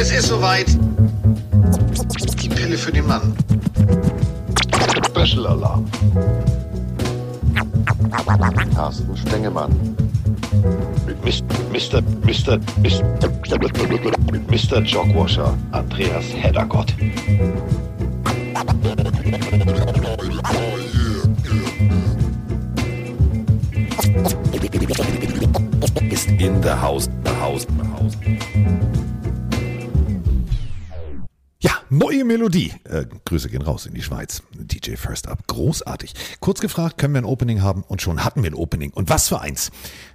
Es ist soweit. Die Pille für den Mann. Special Alarm. Carsten Spengemann. Mit Mr. Mr. Mr. Mit Mr. Jogwasher. Andreas Heddergott. Ist in der Haus. Haus. Haus. Neue Melodie. Äh, Grüße gehen raus in die Schweiz. DJ First Up. Großartig. Kurz gefragt, können wir ein Opening haben? Und schon hatten wir ein Opening. Und was für eins?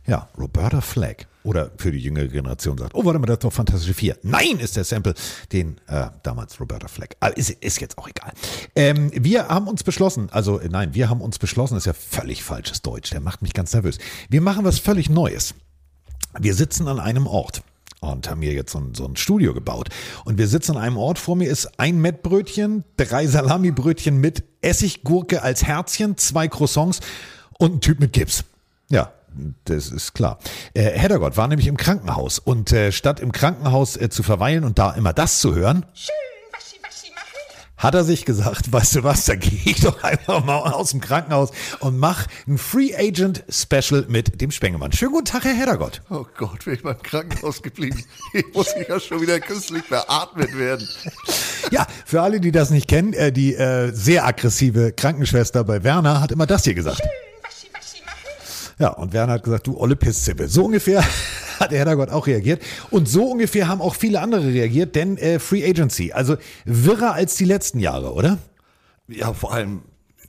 Ja, Roberta Flack. Oder für die jüngere Generation sagt, oh, warte mal, das ist doch Fantastische Vier. Nein, ist der Sample, den äh, damals Roberta Flack. Ist, ist jetzt auch egal. Ähm, wir haben uns beschlossen, also äh, nein, wir haben uns beschlossen, ist ja völlig falsches Deutsch. Der macht mich ganz nervös. Wir machen was völlig Neues. Wir sitzen an einem Ort und haben hier jetzt so ein, so ein Studio gebaut. Und wir sitzen an einem Ort, vor mir ist ein Mettbrötchen, drei Salamibrötchen mit Essiggurke als Herzchen, zwei Croissants und ein Typ mit Gips. Ja, das ist klar. Äh, Heddergott war nämlich im Krankenhaus und äh, statt im Krankenhaus äh, zu verweilen und da immer das zu hören, Schön, was Sie, was Sie machen. Hat er sich gesagt, weißt du was, da gehe ich doch einfach mal aus dem Krankenhaus und mach ein Free Agent Special mit dem Spengemann. Schönen guten Tag, Herr Heddergott. Oh Gott, wäre ich beim Krankenhaus geblieben. Hier muss ich ja schon wieder künstlich beatmet werden. Ja, für alle, die das nicht kennen, äh, die äh, sehr aggressive Krankenschwester bei Werner hat immer das hier gesagt. Ja, und Werner hat gesagt, du olle Pisszippe. So ungefähr hat der Heddergott auch reagiert. Und so ungefähr haben auch viele andere reagiert, denn äh, Free Agency, also wirrer als die letzten Jahre, oder? Ja, vor allem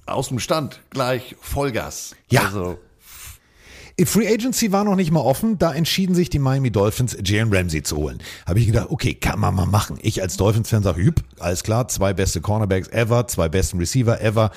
aus dem Stand gleich Vollgas. Ja. Also, Free Agency war noch nicht mal offen, da entschieden sich die Miami Dolphins, Jalen Ramsey zu holen. Habe ich gedacht, okay, kann man mal machen. Ich als Dolphins-Fan sage, jüpp, alles klar, zwei beste Cornerbacks ever, zwei besten Receiver ever.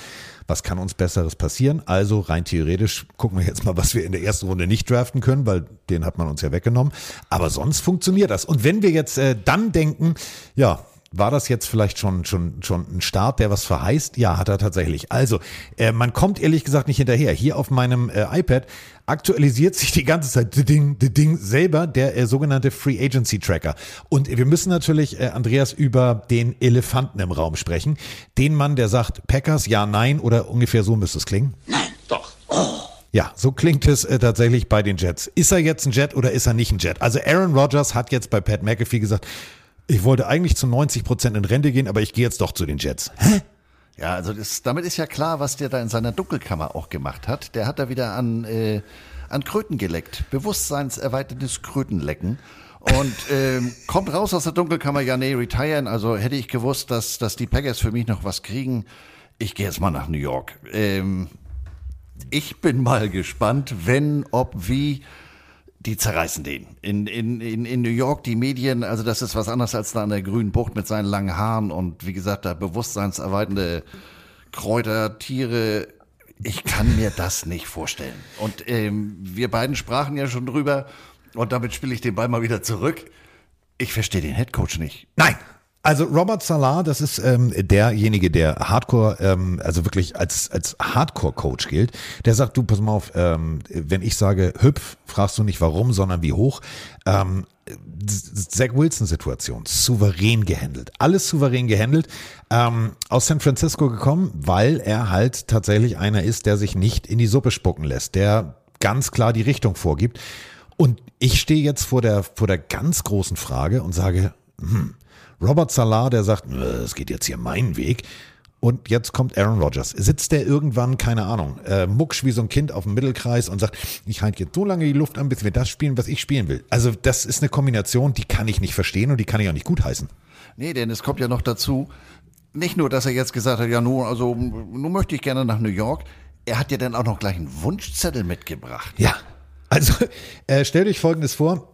Was kann uns Besseres passieren? Also rein theoretisch gucken wir jetzt mal, was wir in der ersten Runde nicht draften können, weil den hat man uns ja weggenommen. Aber sonst funktioniert das. Und wenn wir jetzt äh, dann denken, ja, war das jetzt vielleicht schon, schon, schon ein Start, der was verheißt? Ja, hat er tatsächlich. Also, äh, man kommt ehrlich gesagt nicht hinterher. Hier auf meinem äh, iPad aktualisiert sich die ganze Zeit das Ding, das Ding selber, der äh, sogenannte Free Agency Tracker. Und wir müssen natürlich, äh, Andreas, über den Elefanten im Raum sprechen. Den Mann, der sagt, Packers, ja, nein, oder ungefähr so müsste es klingen. Nein, doch. Ja, so klingt es äh, tatsächlich bei den Jets. Ist er jetzt ein Jet oder ist er nicht ein Jet? Also Aaron Rodgers hat jetzt bei Pat McAfee gesagt, ich wollte eigentlich zu 90 Prozent in Rente gehen, aber ich gehe jetzt doch zu den Jets. Hä? ja, also das, damit ist ja klar, was der da in seiner Dunkelkammer auch gemacht hat. Der hat da wieder an, äh, an Kröten geleckt. Bewusstseinserweiterndes Krötenlecken. Und ähm, kommt raus aus der Dunkelkammer, ja, nee, retiren. Also hätte ich gewusst, dass, dass die Packers für mich noch was kriegen. Ich gehe jetzt mal nach New York. Ähm, ich bin mal gespannt, wenn, ob, wie. Die zerreißen den. In, in, in, in New York, die Medien, also das ist was anderes als da an der grünen Bucht mit seinen langen Haaren und wie gesagt, da bewusstseinserweiternde Kräuter, Tiere. Ich kann mir das nicht vorstellen. Und ähm, wir beiden sprachen ja schon drüber und damit spiele ich den Ball mal wieder zurück. Ich verstehe den Headcoach nicht. Nein. Also Robert Salah, das ist ähm, derjenige, der Hardcore, ähm, also wirklich als, als Hardcore-Coach gilt. Der sagt, du, pass mal auf, ähm, wenn ich sage hüpf, fragst du nicht warum, sondern wie hoch. Ähm, Zach Wilson-Situation, souverän gehandelt. Alles souverän gehandelt. Ähm, aus San Francisco gekommen, weil er halt tatsächlich einer ist, der sich nicht in die Suppe spucken lässt, der ganz klar die Richtung vorgibt. Und ich stehe jetzt vor der, vor der ganz großen Frage und sage, hm, Robert Salah, der sagt, es geht jetzt hier meinen Weg. Und jetzt kommt Aaron Rodgers. Sitzt der irgendwann, keine Ahnung, äh, mucksch wie so ein Kind auf dem Mittelkreis und sagt, ich halte jetzt so lange die Luft an, bis wir das spielen, was ich spielen will. Also das ist eine Kombination, die kann ich nicht verstehen und die kann ich auch nicht gutheißen. Nee, denn es kommt ja noch dazu, nicht nur, dass er jetzt gesagt hat, ja, nun, also, nun möchte ich gerne nach New York. Er hat ja dann auch noch gleich einen Wunschzettel mitgebracht. Ja, also äh, stell dich Folgendes vor.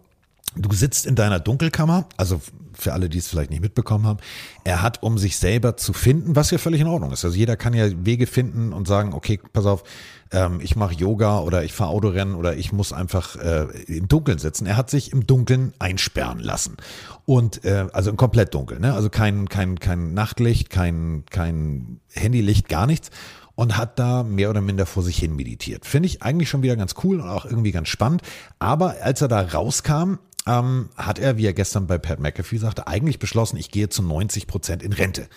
Du sitzt in deiner Dunkelkammer, also für alle, die es vielleicht nicht mitbekommen haben, er hat, um sich selber zu finden, was ja völlig in Ordnung ist. Also jeder kann ja Wege finden und sagen, okay, pass auf, ähm, ich mache Yoga oder ich fahre Autorennen oder ich muss einfach äh, im Dunkeln sitzen. Er hat sich im Dunkeln einsperren lassen. Und äh, also im komplett dunkel, ne? Also kein, kein, kein Nachtlicht, kein, kein Handylicht, gar nichts und hat da mehr oder minder vor sich hin meditiert. Finde ich eigentlich schon wieder ganz cool und auch irgendwie ganz spannend. Aber als er da rauskam, ähm, hat er, wie er gestern bei Pat McAfee sagte, eigentlich beschlossen, ich gehe zu 90 Prozent in Rente.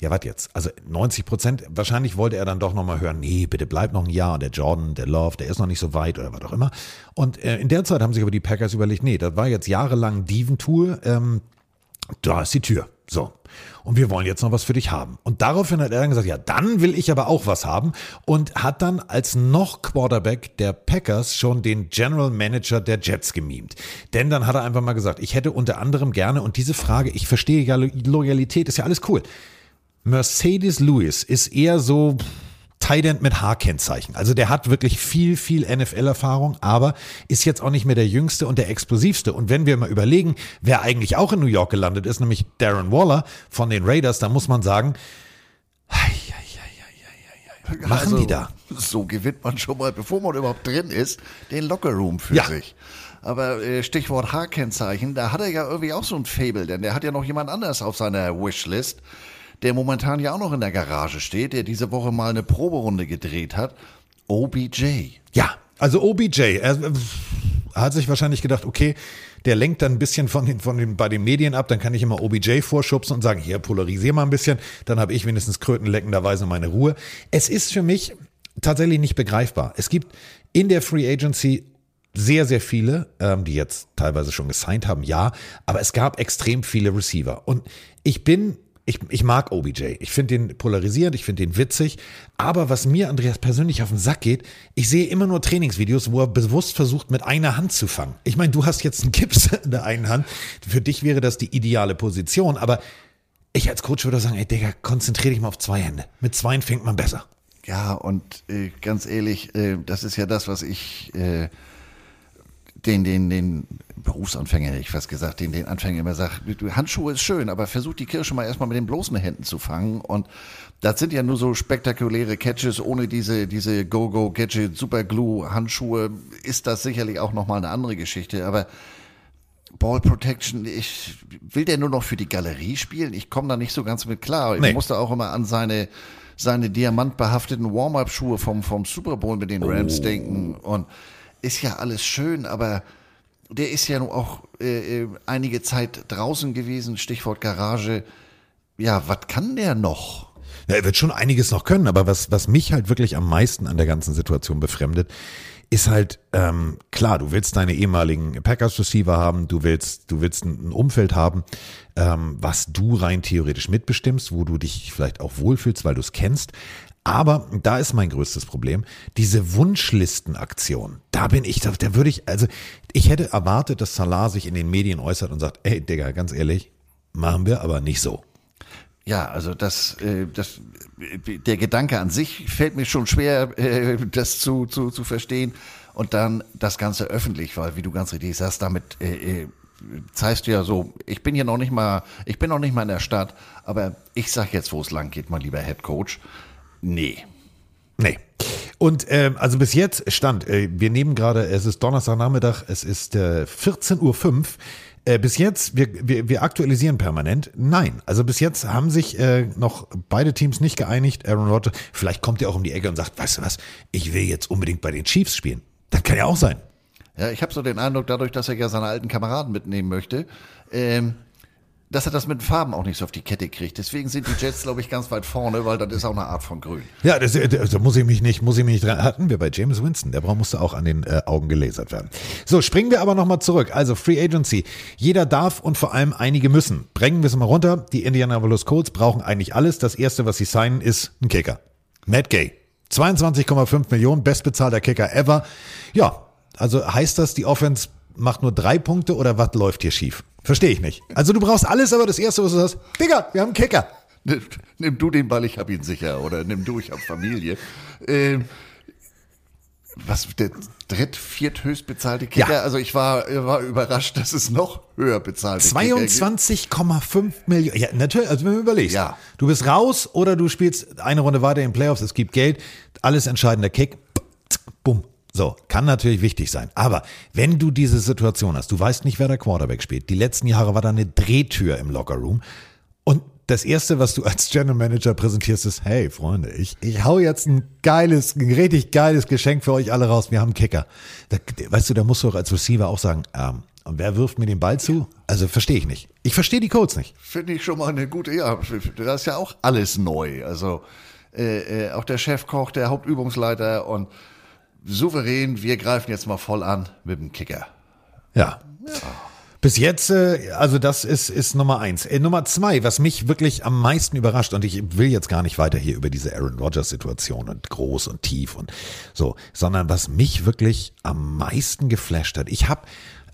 Ja, was jetzt? Also 90 Prozent, wahrscheinlich wollte er dann doch nochmal hören, nee, bitte bleib noch ein Jahr der Jordan, der Love, der ist noch nicht so weit oder was auch immer. Und äh, in der Zeit haben sich aber die Packers überlegt, nee, das war jetzt jahrelang Dieven-Tour, ähm, da ist die Tür. So. Und wir wollen jetzt noch was für dich haben. Und daraufhin hat er dann gesagt, ja, dann will ich aber auch was haben. Und hat dann als noch Quarterback der Packers schon den General Manager der Jets gemimt. Denn dann hat er einfach mal gesagt, ich hätte unter anderem gerne, und diese Frage, ich verstehe ja, Loyalität ist ja alles cool. Mercedes Lewis ist eher so Tight End mit H-Kennzeichen. Also der hat wirklich viel, viel NFL-Erfahrung, aber ist jetzt auch nicht mehr der jüngste und der explosivste. Und wenn wir mal überlegen, wer eigentlich auch in New York gelandet ist, nämlich Darren Waller von den Raiders, dann muss man sagen, machen Also, die da? So gewinnt man schon mal, bevor man überhaupt drin ist, den Lockerroom für Ja. sich. Aber äh, Stichwort H-Kennzeichen, da hat er ja irgendwie auch so ein Fable, denn der hat ja noch jemand anders auf seiner Wishlist, der momentan ja auch noch in der Garage steht, der diese Woche mal eine Proberunde gedreht hat. OBJ. Ja, also OBJ, er hat sich wahrscheinlich gedacht, okay, der lenkt dann ein bisschen von den, von den, bei den Medien ab, dann kann ich immer OBJ vorschubsen und sagen, hier, polarisier mal ein bisschen, dann habe ich wenigstens krötenleckenderweise meine Ruhe. Es ist für mich tatsächlich nicht begreifbar. Es gibt in der Free Agency sehr, sehr viele, ähm, die jetzt teilweise schon gesigned haben, ja, aber es gab extrem viele Receiver. Und ich bin ich, ich mag OBJ. Ich finde den polarisierend, ich finde den witzig. Aber was mir, Andreas, persönlich auf den Sack geht, ich sehe immer nur Trainingsvideos, wo er bewusst versucht, mit einer Hand zu fangen. Ich meine, du hast jetzt einen Gips in der einen Hand. Für dich wäre das die ideale Position. Aber ich als Coach würde sagen, ey Digga, konzentriere dich mal auf zwei Hände. Mit zweien fängt man besser. Ja, und äh, ganz ehrlich, äh, das ist ja das, was ich äh, den, den, den Berufsanfänger, hätte ich fast gesagt, den, den Anfänger immer sage, du, Handschuhe ist schön, aber versuch die Kirsche mal erstmal mit den bloßen Händen zu fangen. Und das sind ja nur so spektakuläre Catches, ohne diese, diese Go-Go-Gadget, Superglue-Handschuhe ist das sicherlich auch nochmal eine andere Geschichte. Aber Ball Protection, ich will der nur noch für die Galerie spielen? Ich komme da nicht so ganz mit klar. Ich Nee. musste auch immer an seine, seine diamantbehafteten Warm-Up-Schuhe vom, vom Super Bowl mit den Rams denken. Und ist ja alles schön, aber der ist ja nun auch äh, äh, einige Zeit draußen gewesen, Stichwort Garage. Ja, was kann der noch? Ja, er wird schon einiges noch können, aber was, was mich halt wirklich am meisten an der ganzen Situation befremdet, ist halt, ähm, klar, du willst deine ehemaligen Packers-Receiver haben, du willst, du willst ein ein Umfeld haben, ähm, was du rein theoretisch mitbestimmst, wo du dich vielleicht auch wohlfühlst, weil du es kennst. Aber da ist mein größtes Problem, diese Wunschlistenaktion. Da bin ich, da, da würde ich, also ich hätte erwartet, dass Salah sich in den Medien äußert und sagt, ey Digga, ganz ehrlich, machen wir aber nicht so. Ja, also das, äh, das, der Gedanke an sich fällt mir schon schwer, äh, das zu, zu, zu verstehen. Und dann das Ganze öffentlich, weil, wie du ganz richtig sagst, damit äh, äh, zeigst du ja so, ich bin hier noch nicht mal, ich bin noch nicht mal in der Stadt, aber ich sag jetzt, wo es lang geht, mein lieber Head Coach. Nee. Nee. Und ähm, also bis jetzt stand, äh, wir nehmen gerade, es ist Donnerstagnachmittag, es ist äh, 14.05 Uhr. Äh, bis jetzt, wir, wir, wir aktualisieren permanent. Nein, also bis jetzt haben sich äh, noch beide Teams nicht geeinigt. Aaron Rodgers, vielleicht kommt er auch um die Ecke und sagt, weißt du was, ich will jetzt unbedingt bei den Chiefs spielen. Das kann ja auch sein. Ja, ich habe so den Eindruck, dadurch, dass er ja seine alten Kameraden mitnehmen möchte, ähm, dass er das mit den Farben auch nicht so auf die Kette kriegt. Deswegen sind die Jets, glaube ich, ganz weit vorne, weil das ist auch eine Art von Grün. Ja, das, äh, da muss ich mich nicht, muss ich mich nicht dran. Hatten wir bei James Winston, der musste auch an den äh, Augen gelasert werden. So, springen wir aber nochmal zurück. Also Free Agency. Jeder darf und vor allem einige müssen. Bringen wir es mal runter. Die Indianapolis Colts brauchen eigentlich alles. Das erste, was sie signen, ist ein Kicker. Matt Gay. 22,5 Millionen, bestbezahlter Kicker ever. Ja, also heißt das, die Offense macht nur drei Punkte oder was läuft hier schief? Verstehe ich nicht. Also du brauchst alles, aber das erste, was du sagst, Digga, wir haben einen Kicker. Nimm, nimm du den Ball, ich hab ihn sicher. Oder nimm du, ich hab Familie. Ähm, was, der dritt-, vierthöchst bezahlte Kicker? Ja. Also ich war, war überrascht, dass es noch höher bezahlte Kicker gibt. 22,5 Millionen. Ja, natürlich, also wenn du überlegst. Ja. Du bist raus oder du spielst eine Runde weiter in den Playoffs, es gibt Geld, alles entscheidender Kick, bumm. So, kann natürlich wichtig sein. Aber wenn du diese Situation hast, du weißt nicht, wer der Quarterback spielt. Die letzten Jahre war da eine Drehtür im Lockerroom. Und das erste, was du als General Manager präsentierst, ist, hey Freunde, ich, ich hau jetzt ein geiles, ein richtig geiles Geschenk für euch alle raus. Wir haben einen Kicker. Da, weißt du, da musst du auch als Receiver auch sagen, ähm, Und wer wirft mir den Ball zu? Also verstehe ich nicht. Ich verstehe die Codes nicht. Finde ich schon mal eine gute, ja, das ist ja auch alles neu. Also äh, äh, auch der Chefkoch, der Hauptübungsleiter und souverän, wir greifen jetzt mal voll an mit dem Kicker. Ja. Bis jetzt, äh, also das ist, ist Nummer eins. Äh, Nummer zwei, was mich wirklich am meisten überrascht, und ich will jetzt gar nicht weiter hier über diese Aaron Rodgers-Situation und groß und tief und so, sondern was mich wirklich am meisten geflasht hat. Ich habe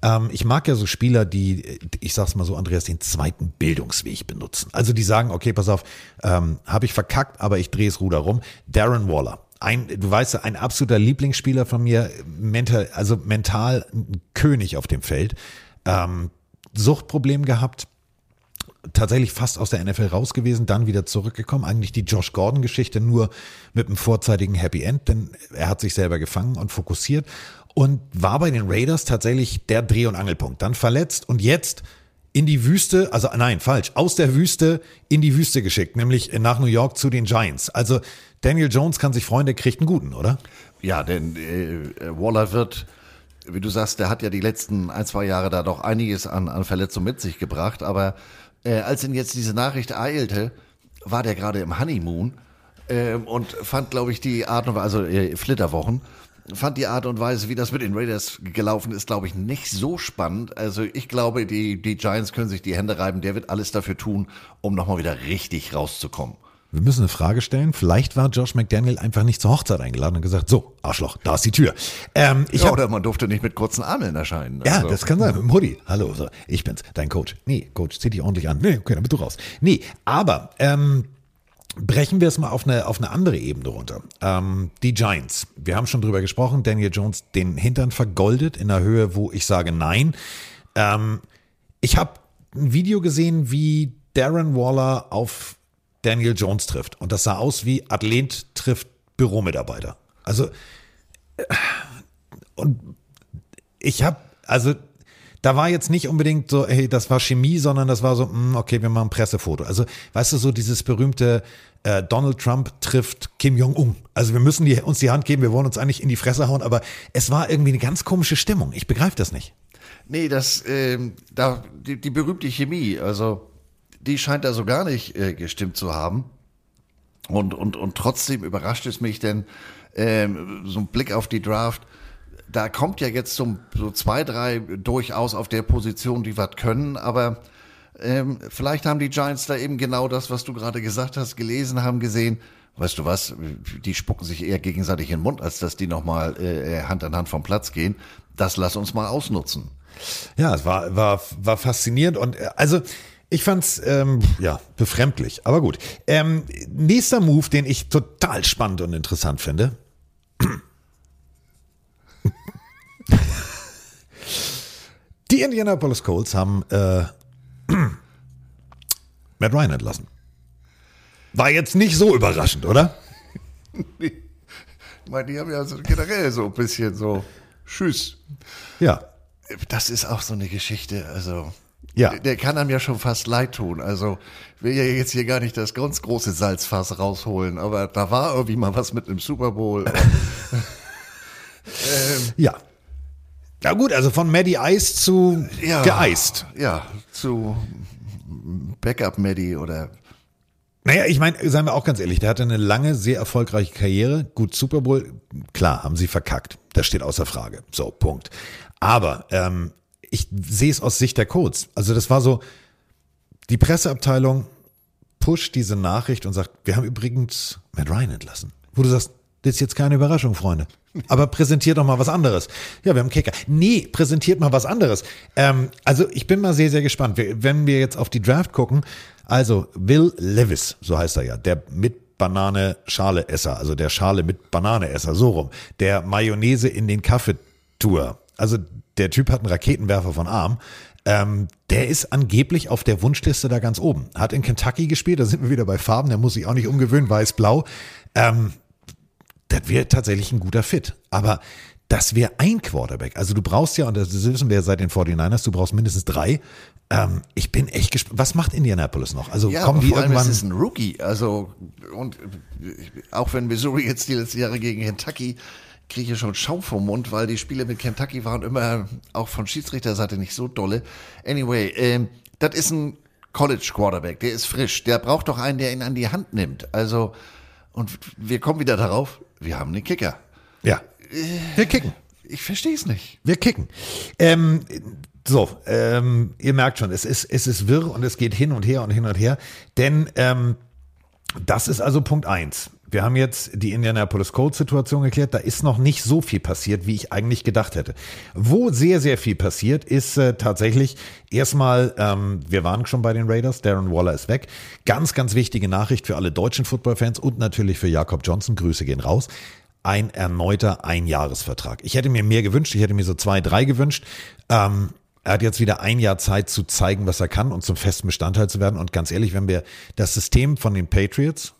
ähm, ich mag ja so Spieler, die, ich sag's mal so, Andreas, den zweiten Bildungsweg benutzen. Also die sagen, okay, pass auf, ähm, habe ich verkackt, aber ich drehe es Ruder rum. Darren Waller. Ein, du weißt, ein absoluter Lieblingsspieler von mir, mental, also mental König auf dem Feld. Ähm, Suchtproblem gehabt, tatsächlich fast aus der NFL raus gewesen, dann wieder zurückgekommen. Eigentlich die Josh Gordon-Geschichte nur mit einem vorzeitigen Happy End, denn er hat sich selber gefangen und fokussiert und war bei den Raiders tatsächlich der Dreh- und Angelpunkt. Dann verletzt und jetzt in die Wüste, also nein, falsch, aus der Wüste in die Wüste geschickt, nämlich nach New York zu den Giants. Also Daniel Jones kann sich freuen, der kriegt einen guten, oder? Ja, denn äh, Waller wird, wie du sagst, der hat ja die letzten ein, zwei Jahre da doch einiges an, an Verletzungen mit sich gebracht, aber äh, als ihn jetzt diese Nachricht eilte, war der gerade im Honeymoon äh, und fand, glaube ich, die Art und Weise, also äh, Flitterwochen fand die Art und Weise, wie das mit den Raiders gelaufen ist, glaube ich, nicht so spannend. Also ich glaube, die, die Giants können sich die Hände reiben. Der wird alles dafür tun, um nochmal wieder richtig rauszukommen. Wir müssen eine Frage stellen. Vielleicht war Josh McDaniel einfach nicht zur Hochzeit eingeladen und gesagt, so, Arschloch, da ist die Tür. Ähm, ich ja, hab, oder man durfte nicht mit kurzen Armeln erscheinen. ja, Also, das kann sein. Mit dem Hoodie. Hallo, so, ich bin's, dein Coach. Nee, Coach, zieh dich ordentlich an. Nee, okay, dann bist du raus. Nee, aber ähm, brechen wir es mal auf eine, auf eine andere Ebene runter. Ähm, die Giants. Wir haben schon drüber gesprochen. Daniel Jones den Hintern vergoldet in einer Höhe, wo ich sage nein. Ähm, ich habe ein Video gesehen, wie Darren Waller auf Daniel Jones trifft. Und das sah aus wie Athlet trifft Büromitarbeiter. Also, äh, und ich habe, also, da war jetzt nicht unbedingt so, hey, das war Chemie, sondern das war so, mm, okay, wir machen Pressefoto. Also, weißt du, so dieses berühmte äh, Donald Trump trifft Kim Jong-un. Also, wir müssen die, uns die Hand geben, wir wollen uns eigentlich in die Fresse hauen, aber es war irgendwie eine ganz komische Stimmung. Ich begreife das nicht. Nee, das, ähm, da, die, die berühmte Chemie, also die scheint da so gar nicht äh, gestimmt zu haben. Und, und, und trotzdem überrascht es mich, denn ähm, so ein Blick auf die Draft, da kommt ja jetzt so, so zwei, drei durchaus auf der Position, die was können, aber ähm, vielleicht haben die Giants da eben genau das, was du gerade gesagt hast, gelesen haben, gesehen. Weißt du was, die spucken sich eher gegenseitig in den Mund, als dass die nochmal äh, Hand an Hand vom Platz gehen. Das lass uns mal ausnutzen. Ja, es war, war, war faszinierend und äh, also ich fand's ähm, ja befremdlich, aber gut. Ähm, nächster Move, den ich total spannend und interessant finde. Die Indianapolis Colts haben äh, Matt Ryan entlassen. War jetzt nicht so überraschend, oder? Ich meine, die haben ja so generell so ein bisschen so Tschüss. Ja. Das ist auch so eine Geschichte, also. Ja. Der kann einem ja schon fast leid tun. Also, will ja jetzt hier gar nicht das ganz große Salzfass rausholen, aber da war irgendwie mal was mit einem Super Bowl. Ja. Na gut, also von Maddie Ice zu ja, geeist. Ja, zu Backup Maddie oder Naja, ich meine, seien wir auch ganz ehrlich, der hatte eine lange, sehr erfolgreiche Karriere. Gut, Super Bowl, klar, haben sie verkackt. Das steht außer Frage. So, Punkt. Aber ähm, ich sehe es aus Sicht der Codes. Also das war so, die Presseabteilung pusht diese Nachricht und sagt, wir haben übrigens Matt Ryan entlassen. Wo du sagst, das ist jetzt keine Überraschung, Freunde. Aber präsentiert doch mal was anderes. Ja, wir haben Kicker. Nee, präsentiert mal was anderes. Ähm, also ich bin mal sehr, sehr gespannt. Wenn wir jetzt auf die Draft gucken, also Will Levis, so heißt er ja, der mit Banane Schale Esser, also der Schale mit Banane Esser, so rum, der Mayonnaise in den Kaffee Tour. Also der Typ hat einen Raketenwerfer von Arm. Ähm, der ist angeblich auf der Wunschliste da ganz oben. Hat in Kentucky gespielt, da sind wir wieder bei Farben, der muss sich auch nicht umgewöhnen, weiß-blau. Ähm, das wäre tatsächlich ein guter Fit. Aber das wäre ein Quarterback. Also du brauchst ja, und das wissen wir ja seit den 49ers, du brauchst mindestens drei. Ähm, ich bin echt gespannt. Was macht Indianapolis noch? Also Ja, kommen die vor allem irgendwann. es ist ein Rookie. Also, und auch wenn Missouri jetzt die letzten Jahre gegen Kentucky kriege ich schon Schaum vom Mund, weil die Spiele mit Kentucky waren immer auch von Schiedsrichterseite nicht so dolle. Anyway, ähm, das ist ein College Quarterback, der ist frisch, der braucht doch einen, der ihn an die Hand nimmt. Also, und wir kommen wieder darauf, wir haben einen Kicker. Ja. Wir kicken. Ich verstehe es nicht. Wir kicken. Ähm, so, ähm, ihr merkt schon, es ist, es ist wirr und es geht hin und her und hin und her. Denn ähm, das ist also Punkt eins. Wir haben jetzt die Indianapolis Colts-Situation geklärt. Da ist noch nicht so viel passiert, wie ich eigentlich gedacht hätte. Wo sehr, sehr viel passiert, ist äh, tatsächlich erstmal, ähm, wir waren schon bei den Raiders, Darren Waller ist weg. Ganz, ganz wichtige Nachricht für alle deutschen Footballfans und natürlich für Jakob Johnson. Grüße gehen raus ein erneuter Einjahresvertrag. Ich hätte mir mehr gewünscht, ich hätte mir so zwei, drei gewünscht. Ähm, er hat jetzt wieder ein Jahr Zeit zu zeigen, was er kann und zum festen Bestandteil zu werden. Und ganz ehrlich, wenn wir das System von den Patriots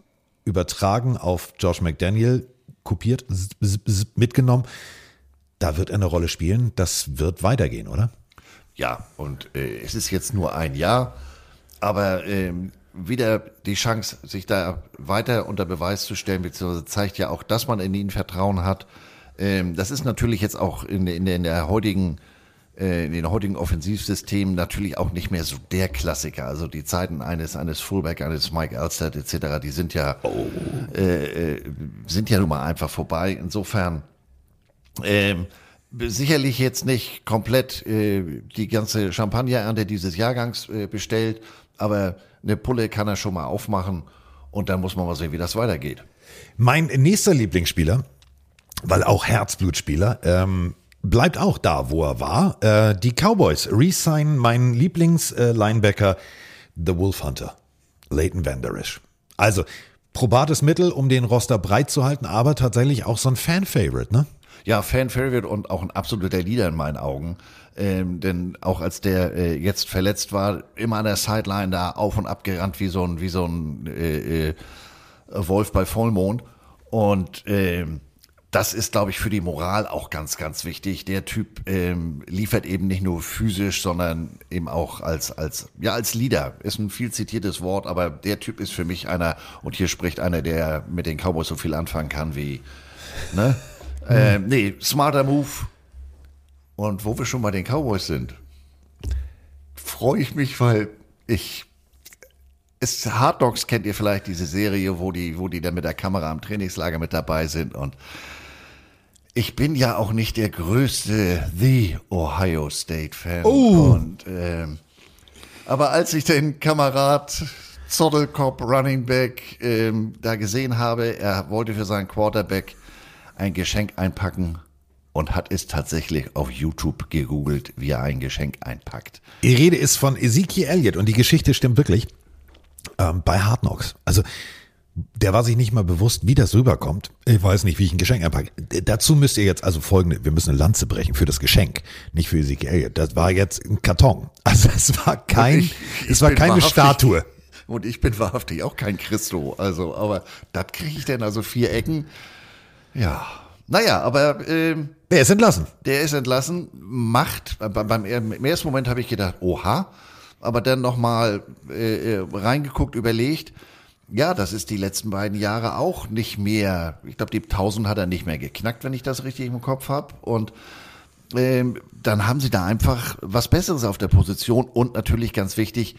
übertragen auf Josh McDaniel, kopiert, mitgenommen, da wird er eine Rolle spielen. Das wird weitergehen, oder? Ja, und äh, es ist jetzt nur ein Jahr, aber ähm, wieder die Chance, sich da weiter unter Beweis zu stellen, beziehungsweise zeigt ja auch, dass man in ihn Vertrauen hat. Ähm, das ist natürlich jetzt auch in, in, in der heutigen äh, in den heutigen Offensivsystemen natürlich auch nicht mehr so der Klassiker. Also die Zeiten eines eines Fullback, eines Mike Alstead etc., die sind ja oh. äh, äh, sind ja nun mal einfach vorbei. Insofern ähm, sicherlich jetzt nicht komplett äh, die ganze Champagnerernte dieses Jahrgangs äh, bestellt, aber eine Pulle kann er schon mal aufmachen und dann muss man mal sehen, wie das weitergeht. Mein nächster Lieblingsspieler, weil auch Herzblutspieler, ähm, bleibt auch da, wo er war. Äh, die Cowboys resignen meinen Lieblings-Linebacker, The Wolf Hunter, Leighton Vanderish. Also, probates Mittel, um den Roster breit zu halten, aber tatsächlich auch so ein Fan-Favorite, ne? Ja, Fan-Favorite und auch ein absoluter Leader in meinen Augen. Ähm, denn auch als der äh, jetzt verletzt war, immer an der Sideline da auf und ab gerannt wie so ein, wie so ein äh, äh, Wolf bei Vollmond. Und ähm, das ist, glaube ich, für die Moral auch ganz, ganz wichtig. Der Typ ähm, liefert eben nicht nur physisch, sondern eben auch als, als, ja, als Leader. Ist ein viel zitiertes Wort, aber der Typ ist für mich einer, und hier spricht einer, der mit den Cowboys so viel anfangen kann wie, ne? Hm. Ähm, nee, smarter Move. Und wo wir schon bei den Cowboys sind, freue ich mich, weil ich ist Hard Dogs kennt ihr vielleicht diese Serie, wo die, wo die dann mit der Kamera am Trainingslager mit dabei sind und ich bin ja auch nicht der größte The Ohio State Fan. Oh. Und, ähm, aber als ich den Kamerad Zottelkopf Running Back ähm, da gesehen habe, er wollte für seinen Quarterback ein Geschenk einpacken und hat es tatsächlich auf YouTube gegoogelt, wie er ein Geschenk einpackt. Die Rede ist von Ezekiel Elliott und die Geschichte stimmt wirklich ähm, bei Hard Knocks. Also der war sich nicht mal bewusst, wie das rüberkommt. Ich weiß nicht, wie ich ein Geschenk einpacke. Dazu müsst ihr jetzt also folgende, wir müssen eine Lanze brechen für das Geschenk, nicht für Ezekiel. Das war jetzt ein Karton. Also es war kein, ich, ich es war keine Statue. Und ich bin wahrhaftig auch kein Christo. Also, aber das kriege ich denn also vier Ecken. Ja. Naja, aber ähm, der ist entlassen. Der ist entlassen, macht, beim, im ersten Moment habe ich gedacht, oha, aber dann nochmal äh, äh, reingeguckt, überlegt, ja, das ist die letzten beiden Jahre auch nicht mehr. Ich glaube, die 1000 hat er nicht mehr geknackt, wenn ich das richtig im Kopf habe. Und ähm, dann haben sie da einfach was Besseres auf der Position und natürlich ganz wichtig,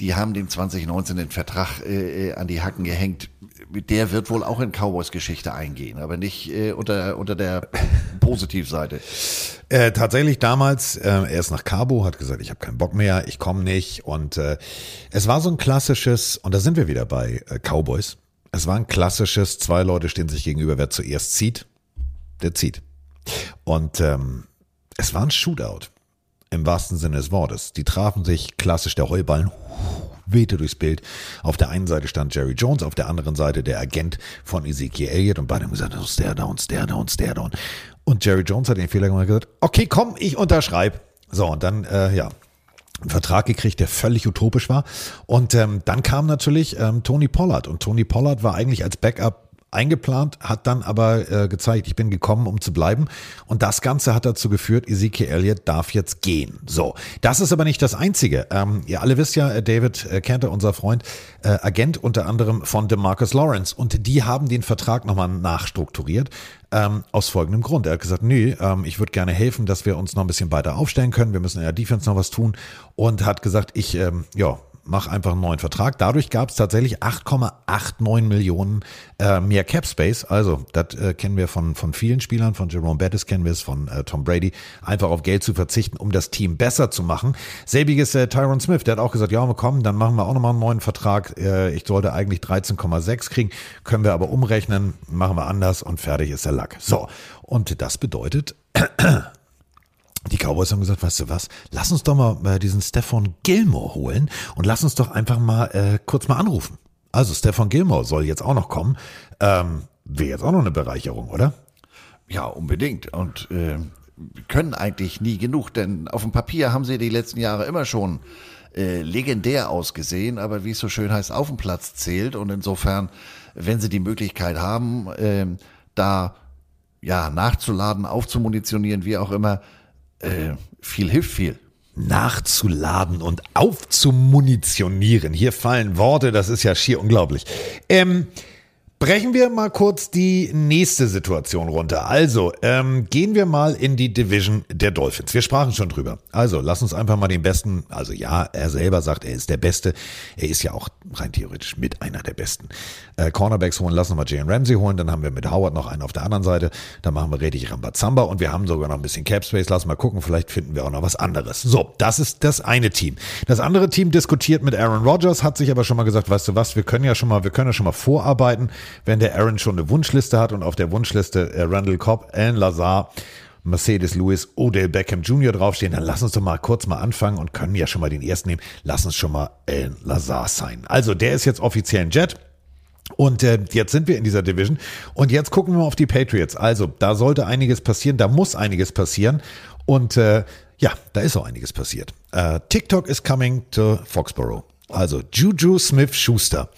die haben dem 2019 den Vertrag äh, äh, an die Hacken gehängt. Der wird wohl auch in Cowboys Geschichte eingehen, aber nicht äh, unter, unter der Positivseite. Äh, tatsächlich damals, äh, er ist nach Cabo, hat gesagt, ich habe keinen Bock mehr, ich komme nicht. Und äh, es war so ein klassisches, und da sind wir wieder bei äh, Cowboys. Es war ein klassisches, zwei Leute stehen sich gegenüber, wer zuerst zieht, der zieht. Und ähm, es war ein Shootout im wahrsten Sinne des Wortes. Die trafen sich klassisch der Heuballen wehte durchs Bild. Auf der einen Seite stand Jerry Jones, auf der anderen Seite der Agent von Ezekiel Elliott und beide haben gesagt, oh, stare down, stare down, stare down. Und Jerry Jones hat den Fehler gemacht und gesagt, okay, komm, ich unterschreibe. So, und dann, äh, ja, einen Vertrag gekriegt, der völlig utopisch war. Und ähm, dann kam natürlich ähm, Tony Pollard. Und Tony Pollard war eigentlich als Backup eingeplant, hat dann aber äh, gezeigt, ich bin gekommen, um zu bleiben. Und das Ganze hat dazu geführt, Ezekiel Elliott darf jetzt gehen. So, das ist aber nicht das Einzige. Ähm, ihr alle wisst ja, äh, David äh, Cantor, unser Freund, äh, Agent unter anderem von DeMarcus Lawrence. Und die haben den Vertrag nochmal nachstrukturiert. Ähm, aus folgendem Grund. Er hat gesagt, nee, ähm, ich würde gerne helfen, dass wir uns noch ein bisschen weiter aufstellen können. Wir müssen in der Defense noch was tun. Und hat gesagt, ich, ähm, ja, mach einfach einen neuen Vertrag. Dadurch gab es tatsächlich 8,89 Millionen äh, mehr Cap Space. Also, das äh, kennen wir von, von vielen Spielern, von Jerome Bettis kennen wir es, von äh, Tom Brady, einfach auf Geld zu verzichten, um das Team besser zu machen. Selbiges äh, Tyron Smith, der hat auch gesagt, ja, wir kommen, dann machen wir auch nochmal einen neuen Vertrag. Äh, ich sollte eigentlich 13,6 kriegen, können wir aber umrechnen, machen wir anders und fertig ist der Lack. So, und das bedeutet, die Cowboys haben gesagt, weißt du was, lass uns doch mal äh, diesen Stefan Gilmore holen und lass uns doch einfach mal äh, kurz mal anrufen. Also Stefan Gilmore soll jetzt auch noch kommen. Ähm, Wäre jetzt auch noch eine Bereicherung, oder? Ja, unbedingt. Und äh, können eigentlich nie genug, denn auf dem Papier haben sie die letzten Jahre immer schon äh, legendär ausgesehen, aber wie es so schön heißt, auf dem Platz zählt. Und insofern, wenn sie die Möglichkeit haben, äh, da ja nachzuladen, aufzumunitionieren, wie auch immer, äh, viel hilft viel. Nachzuladen und aufzumunitionieren. Hier fallen Worte, das ist ja schier unglaublich. Ähm, Brechen wir mal kurz die nächste Situation runter. Also, ähm, gehen wir mal in die Division der Dolphins. Wir sprachen schon drüber. Also, lass uns einfach mal den besten, also ja, er selber sagt, er ist der Beste. Er ist ja auch rein theoretisch mit einer der besten. Äh, Cornerbacks holen, lassen wir mal Jalen Ramsey holen, dann haben wir mit Howard noch einen auf der anderen Seite. Dann machen wir richtig Rambazamba und wir haben sogar noch ein bisschen Cap Space. Lass mal gucken, vielleicht finden wir auch noch was anderes. So, das ist das eine Team. Das andere Team diskutiert mit Aaron Rodgers, hat sich aber schon mal gesagt, weißt du was, wir können ja schon mal, wir können ja schon mal vorarbeiten wenn der Aaron schon eine Wunschliste hat und auf der Wunschliste äh, Randall Cobb, Alan Lazar, Mercedes Lewis, Odell Beckham Jr. draufstehen, dann lass uns doch mal kurz mal anfangen und können ja schon mal den ersten nehmen. Lass uns schon mal Alan Lazar sein. Also der ist jetzt offiziell ein Jet. Und äh, jetzt sind wir in dieser Division. Und jetzt gucken wir mal auf die Patriots. Also da sollte einiges passieren, da muss einiges passieren. Und äh, ja, da ist auch einiges passiert. Äh, TikTok is coming to Foxborough. Also Juju Smith Schuster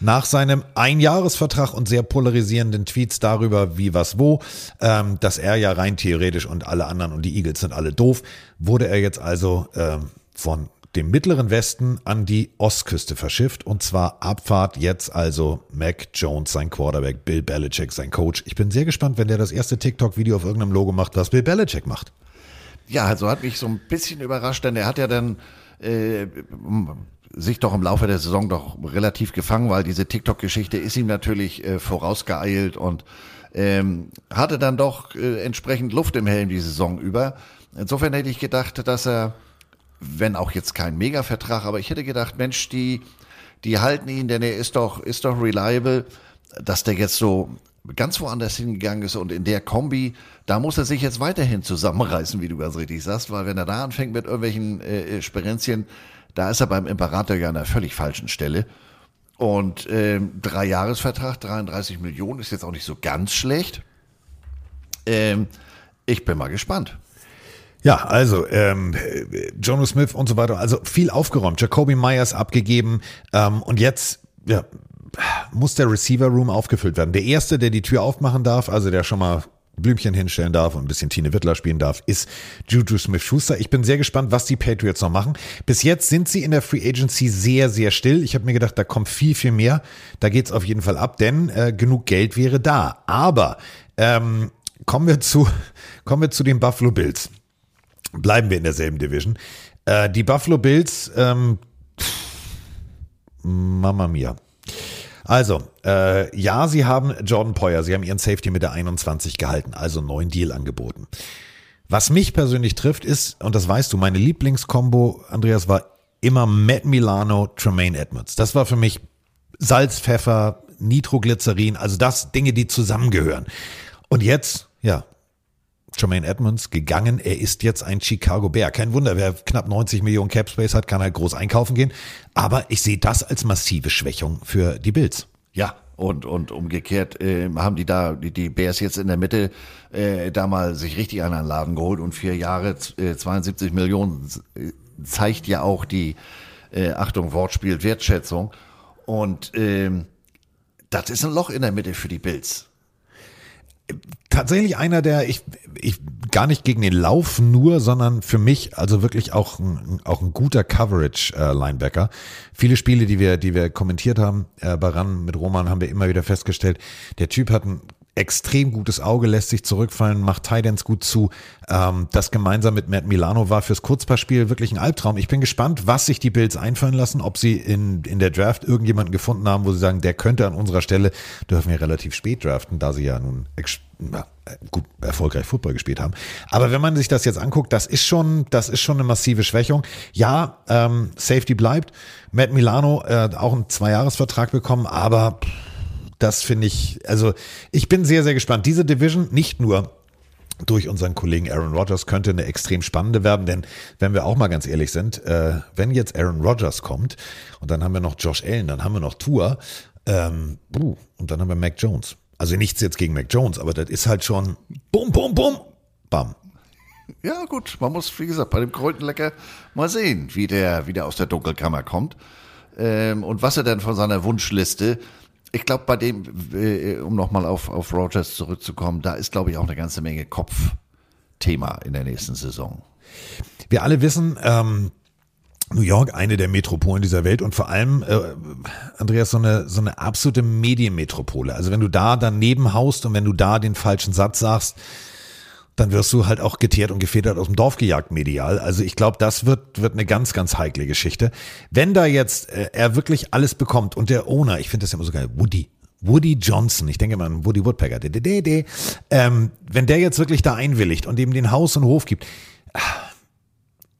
nach seinem Einjahresvertrag und sehr polarisierenden Tweets darüber, wie was wo, ähm, dass er ja rein theoretisch und alle anderen und die Eagles sind alle doof, wurde er jetzt also ähm, von dem mittleren Westen an die Ostküste verschifft und zwar Abfahrt jetzt also Mac Jones, sein Quarterback, Bill Belichick, sein Coach. Ich bin sehr gespannt, wenn der das erste TikTok-Video auf irgendeinem Logo macht, was Bill Belichick macht. Ja, also hat mich so ein bisschen überrascht, denn er hat ja dann äh, sich doch im Laufe der Saison doch relativ gefangen, weil diese TikTok-Geschichte ist ihm natürlich äh, vorausgeeilt und ähm, hatte dann doch äh, entsprechend Luft im Helm die Saison über. Insofern hätte ich gedacht, dass er, wenn auch jetzt kein Mega-Vertrag, aber ich hätte gedacht, Mensch, die, die halten ihn, denn er ist doch, ist doch reliable, dass der jetzt so ganz woanders hingegangen ist und in der Kombi, da muss er sich jetzt weiterhin zusammenreißen, wie du ganz richtig sagst, weil wenn er da anfängt mit irgendwelchen äh, Sperenzien, da ist er beim Imperator ja an einer völlig falschen Stelle. Und äh, Drei-Jahres-Vertrag, 33 Millionen, ist jetzt auch nicht so ganz schlecht. Ähm, ich bin mal gespannt. Ja, also ähm, Jono Smith und so weiter, also viel aufgeräumt. Jacoby Myers abgegeben ähm, und jetzt ja, muss der Receiver Room aufgefüllt werden. Der erste, der die Tür aufmachen darf, also der schon mal Blümchen hinstellen darf und ein bisschen Tine Wittler spielen darf, ist Juju Smith-Schuster. Ich bin sehr gespannt, was die Patriots noch machen. Bis jetzt sind sie in der Free Agency sehr, sehr still. Ich habe mir gedacht, da kommt viel, viel mehr. Da geht's auf jeden Fall ab, denn äh, genug Geld wäre da. Aber ähm, kommen wir zu kommen wir zu den Buffalo Bills. Bleiben wir in derselben Division. Äh, die Buffalo Bills, ähm, Mama mia. Also, äh, ja, sie haben Jordan Poyer, sie haben ihren Safety mit der 21 gehalten, also neuen Deal angeboten. Was mich persönlich trifft ist, und das weißt du, meine Lieblingskombo, Andreas, war immer Matt Milano, Tremaine Edmonds. Das war für mich Salz, Pfeffer, Nitroglycerin, also das Dinge, die zusammengehören. Und jetzt, ja, Jermaine Edmonds gegangen. Er ist jetzt ein Chicago Bear. Kein Wunder, wer knapp 90 Millionen Cap Space hat, kann halt groß einkaufen gehen. Aber ich sehe das als massive Schwächung für die Bills. Ja, und, und umgekehrt äh, haben die da, die, die Bears jetzt in der Mitte äh, da mal sich richtig an einen Laden geholt und vier Jahre äh, 72 Millionen äh, zeigt ja auch die, äh, Achtung, Wortspiel, Wertschätzung. Und ähm, das ist ein Loch in der Mitte für die Bills. Tatsächlich einer, der ich, ich gar nicht gegen den Lauf nur, sondern für mich also wirklich auch ein, auch ein guter Coverage-Linebacker. Viele Spiele, die wir, die wir kommentiert haben äh, bei RAN mit Roman, haben wir immer wieder festgestellt, der Typ hat ein extrem gutes Auge, lässt sich zurückfallen, macht Tidance gut zu. Ähm, das gemeinsam mit Matt Milano war fürs Kurzpassspiel wirklich ein Albtraum. Ich bin gespannt, was sich die Bills einfallen lassen, ob sie in, in der Draft irgendjemanden gefunden haben, wo sie sagen, der könnte an unserer Stelle, dürfen wir relativ spät draften, da sie ja nun ja, gut erfolgreich Football gespielt haben. Aber wenn man sich das jetzt anguckt, das ist schon, das ist schon eine massive Schwächung. Ja, ähm, Safety bleibt. Matt Milano äh, auch einen Zweijahresvertrag bekommen, aber pff, das finde ich, also ich bin sehr, sehr gespannt. Diese Division nicht nur durch unseren Kollegen Aaron Rodgers könnte eine extrem spannende werden, denn wenn wir auch mal ganz ehrlich sind, äh, wenn jetzt Aaron Rodgers kommt und dann haben wir noch Josh Allen, dann haben wir noch Tour ähm, und dann haben wir Mac Jones. Also nichts jetzt gegen Mac Jones, aber das ist halt schon bum, bum, bum, bam. Ja, gut, man muss, wie gesagt, bei dem Kräutenlecker mal sehen, wie der wieder aus der Dunkelkammer kommt. Ähm, und was er dann von seiner Wunschliste, ich glaube, bei dem, äh, um nochmal auf, auf Rogers zurückzukommen, da ist, glaube ich, auch eine ganze Menge Kopfthema in der nächsten Saison. Wir alle wissen, ähm, New York, eine der Metropolen dieser Welt und vor allem, äh, Andreas, so eine, so eine absolute Medienmetropole. Also wenn du da daneben haust und wenn du da den falschen Satz sagst, dann wirst du halt auch geteert und gefedert aus dem Dorf gejagt medial. Also ich glaube, das wird, wird eine ganz, ganz heikle Geschichte. Wenn da jetzt äh, er wirklich alles bekommt und der Owner, ich finde das ja immer so geil, Woody, Woody Johnson, ich denke mal an Woody Woodpecker, de, de, de, ähm, wenn der jetzt wirklich da einwilligt und ihm den Haus und Hof gibt,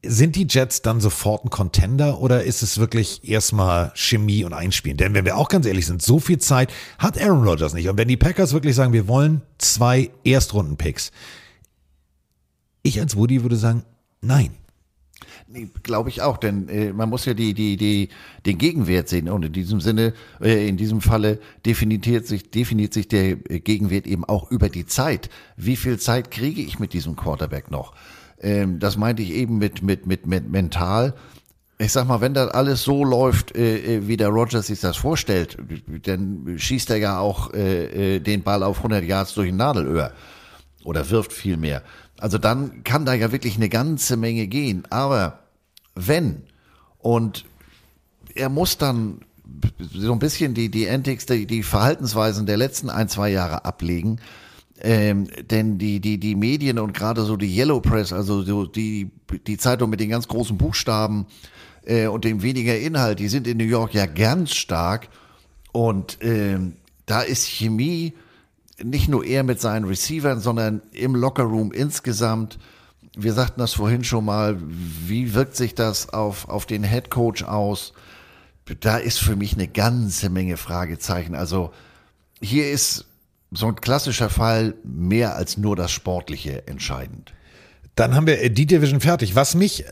sind die Jets dann sofort ein Contender oder ist es wirklich erstmal Chemie und Einspielen? Denn wenn wir auch ganz ehrlich sind, so viel Zeit hat Aaron Rodgers nicht. Und wenn die Packers wirklich sagen, wir wollen zwei Erstrunden-Picks, ich als Woody würde sagen, nein. Nee, Glaube ich auch, denn äh, man muss ja die, die, die, den Gegenwert sehen. Und in diesem Sinne, äh, in diesem Falle definiert sich, definiert sich der äh, Gegenwert eben auch über die Zeit. Wie viel Zeit kriege ich mit diesem Quarterback noch? Ähm, das meinte ich eben mit, mit, mit, mit mental. Ich sag mal, wenn das alles so läuft, äh, äh, wie der Rogers sich das vorstellt, dann schießt er ja auch äh, den Ball auf 100 Yards durch ein Nadelöhr oder wirft viel mehr. Also dann kann da ja wirklich eine ganze Menge gehen. Aber wenn und er muss dann so ein bisschen die, die Antics, die, die Verhaltensweisen der letzten ein, zwei Jahre ablegen. Ähm, denn die, die, die Medien und gerade so die Yellow Press, also so die, die Zeitung mit den ganz großen Buchstaben äh, und dem weniger Inhalt, die sind in New York ja ganz stark. Und ähm, da ist Chemie nicht nur er mit seinen Receivern, sondern im Lockerroom insgesamt. Wir sagten das vorhin schon mal, wie wirkt sich das auf, auf den Head Coach aus? Da ist für mich eine ganze Menge Fragezeichen. Also hier ist so ein klassischer Fall mehr als nur das Sportliche entscheidend. Dann haben wir äh, die Division fertig. Was mich, äh,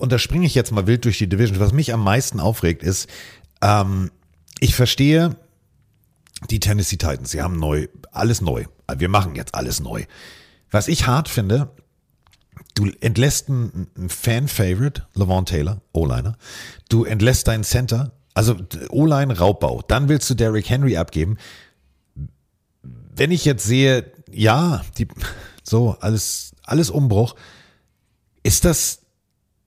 und da springe ich jetzt mal wild durch die Division, was mich am meisten aufregt, ist, ähm, ich verstehe, die Tennessee Titans, sie haben neu, alles neu. Wir machen jetzt alles neu. Was ich hart finde, du entlässt einen, Fan-Favorite, Lavon Taylor, O-Liner. Du entlässt deinen Center, also O-Line Raubbau. Dann willst du Derrick Henry abgeben. Wenn ich jetzt sehe, ja, die, so, alles, alles Umbruch. Ist das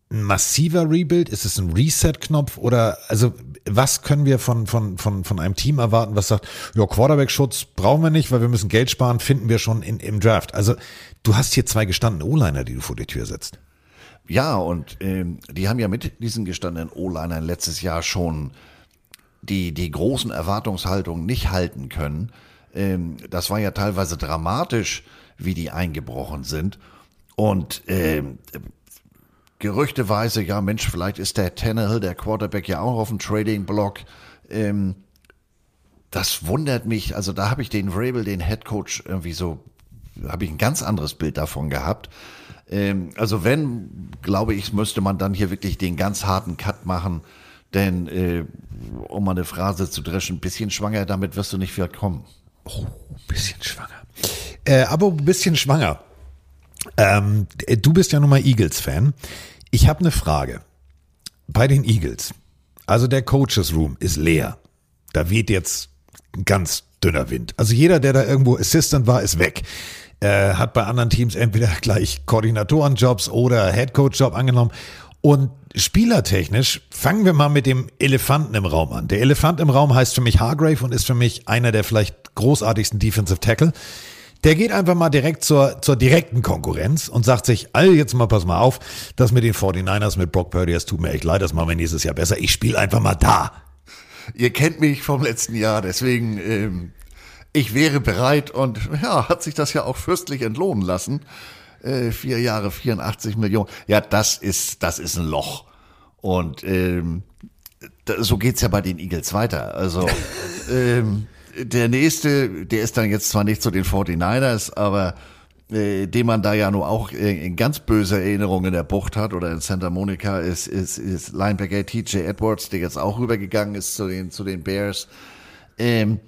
ein massiver Rebuild? Ist es ein Reset-Knopf? Oder, also, was können wir von, von, von, von einem Team erwarten, was sagt, ja, Quarterback-Schutz brauchen wir nicht, weil wir müssen Geld sparen, finden wir schon in, im Draft. Also, du hast hier zwei gestandene O-Liner, die du vor die Tür setzt. Ja, und ähm, die haben ja mit diesen gestandenen O-Linern letztes Jahr schon die, die großen Erwartungshaltungen nicht halten können. Ähm, das war ja teilweise dramatisch, wie die eingebrochen sind. Und ähm, gerüchteweise, ja Mensch, vielleicht ist der Tannehill, der Quarterback, ja auch auf dem Trading-Block. Ähm, das wundert mich. Also da habe ich den Vrabel, den Head Coach, irgendwie so, habe ich ein ganz anderes Bild davon gehabt. Ähm, also wenn, glaube ich, müsste man dann hier wirklich den ganz harten Cut machen. Denn, äh, um mal eine Phrase zu dreschen, ein bisschen schwanger, damit wirst du nicht viel kommen. Oh, bisschen schwanger. Äh, aber ein bisschen schwanger. Ähm, du bist ja nun mal Eagles-Fan. Ich habe eine Frage. Bei den Eagles, also der Coaches Room ist leer. Da weht jetzt ein ganz dünner Wind. Also jeder, der da irgendwo Assistant war, ist weg. Äh, hat bei anderen Teams entweder gleich Koordinatorenjobs oder Headcoach-Job angenommen. Und spielertechnisch fangen wir mal mit dem Elefanten im Raum an. Der Elefant im Raum heißt für mich Hargrave und ist für mich einer der vielleicht großartigsten Defensive Tackle. Der geht einfach mal direkt zur, zur direkten Konkurrenz und sagt sich, all jetzt mal pass mal auf, das mit den 49ers, mit Brock Purdy, das tut mir echt leid, das machen wir nächstes Jahr besser. Ich spiele einfach mal da. Ihr kennt mich vom letzten Jahr, deswegen ähm, ich wäre bereit und ja, hat sich das ja auch fürstlich entlohnen lassen. Äh, vier Jahre, 84 Millionen. Ja, das ist, das ist ein Loch. Und ähm, so geht's ja bei den Eagles weiter. Also ähm, der nächste, der ist dann jetzt zwar nicht zu den 49ers, aber äh, den man da ja nur auch äh, in ganz böse Erinnerungen in der Bucht hat oder in Santa Monica ist, ist, ist Linebacker TJ Edwards, der jetzt auch rübergegangen ist zu den, zu den Bears. Ähm,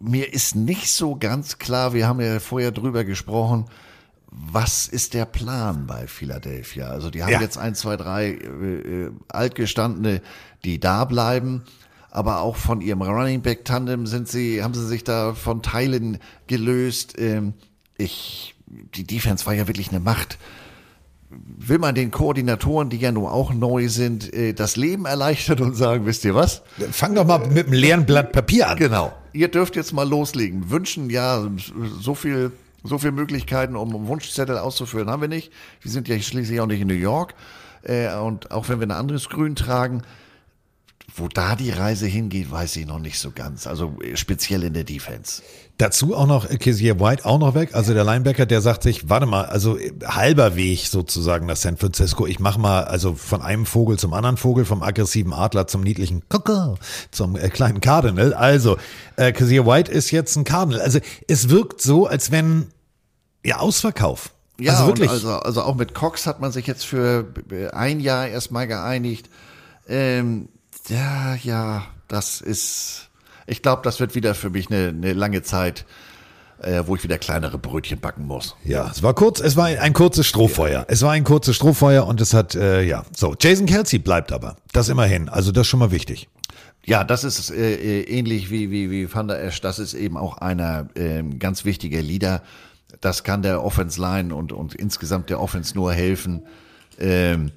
mir ist nicht so ganz klar, wir haben ja vorher drüber gesprochen, was ist der Plan bei Philadelphia? Also die haben Ja. jetzt ein, zwei, drei äh, äh, altgestandene, die da bleiben, aber auch von ihrem Running Back Tandem sind sie, haben sie sich da von Teilen gelöst. Ähm, ich, die Defense war ja wirklich eine Macht. Will man den Koordinatoren, die ja nun auch neu sind, äh, das Leben erleichtern und sagen, wisst ihr was? Fang doch mal mit einem leeren Blatt Papier an. Genau. Ihr dürft jetzt mal loslegen. Wünschen, ja, so viel, so viel Möglichkeiten, um Wunschzettel auszuführen, haben wir nicht. Wir sind ja schließlich auch nicht in New York. Äh, und auch wenn wir ein anderes Grün tragen, wo da die Reise hingeht, weiß ich noch nicht so ganz. Also äh, speziell in der Defense. Dazu auch noch äh, Kessier White auch noch weg. Also der Linebacker, der sagt sich, warte mal, also äh, halber Weg sozusagen nach San Francisco. Ich mach mal also von einem Vogel zum anderen Vogel, vom aggressiven Adler zum niedlichen Koko, zum äh, kleinen Cardinal. Also äh, Kessier White ist jetzt ein Cardinal. Also es wirkt so, als wenn ja Ausverkauf. Ja, also wirklich. Also, also auch mit Cox hat man sich jetzt für ein Jahr erstmal geeinigt. Ähm, ja, ja, das ist, ich glaube, das wird wieder für mich eine, eine lange Zeit, äh, wo ich wieder kleinere Brötchen backen muss. Ja, es war kurz, es war ein kurzes Strohfeuer. Es war ein kurzes Strohfeuer und es hat, äh, ja, so. Jason Kelsey bleibt aber. Das immerhin. Also das ist schon mal wichtig. Ja, das ist äh, äh, ähnlich wie, wie, wie Van der Esch. Das ist eben auch einer ähm, ganz wichtiger Leader. Das kann der Offense Line und, und insgesamt der Offense nur helfen. Ähm,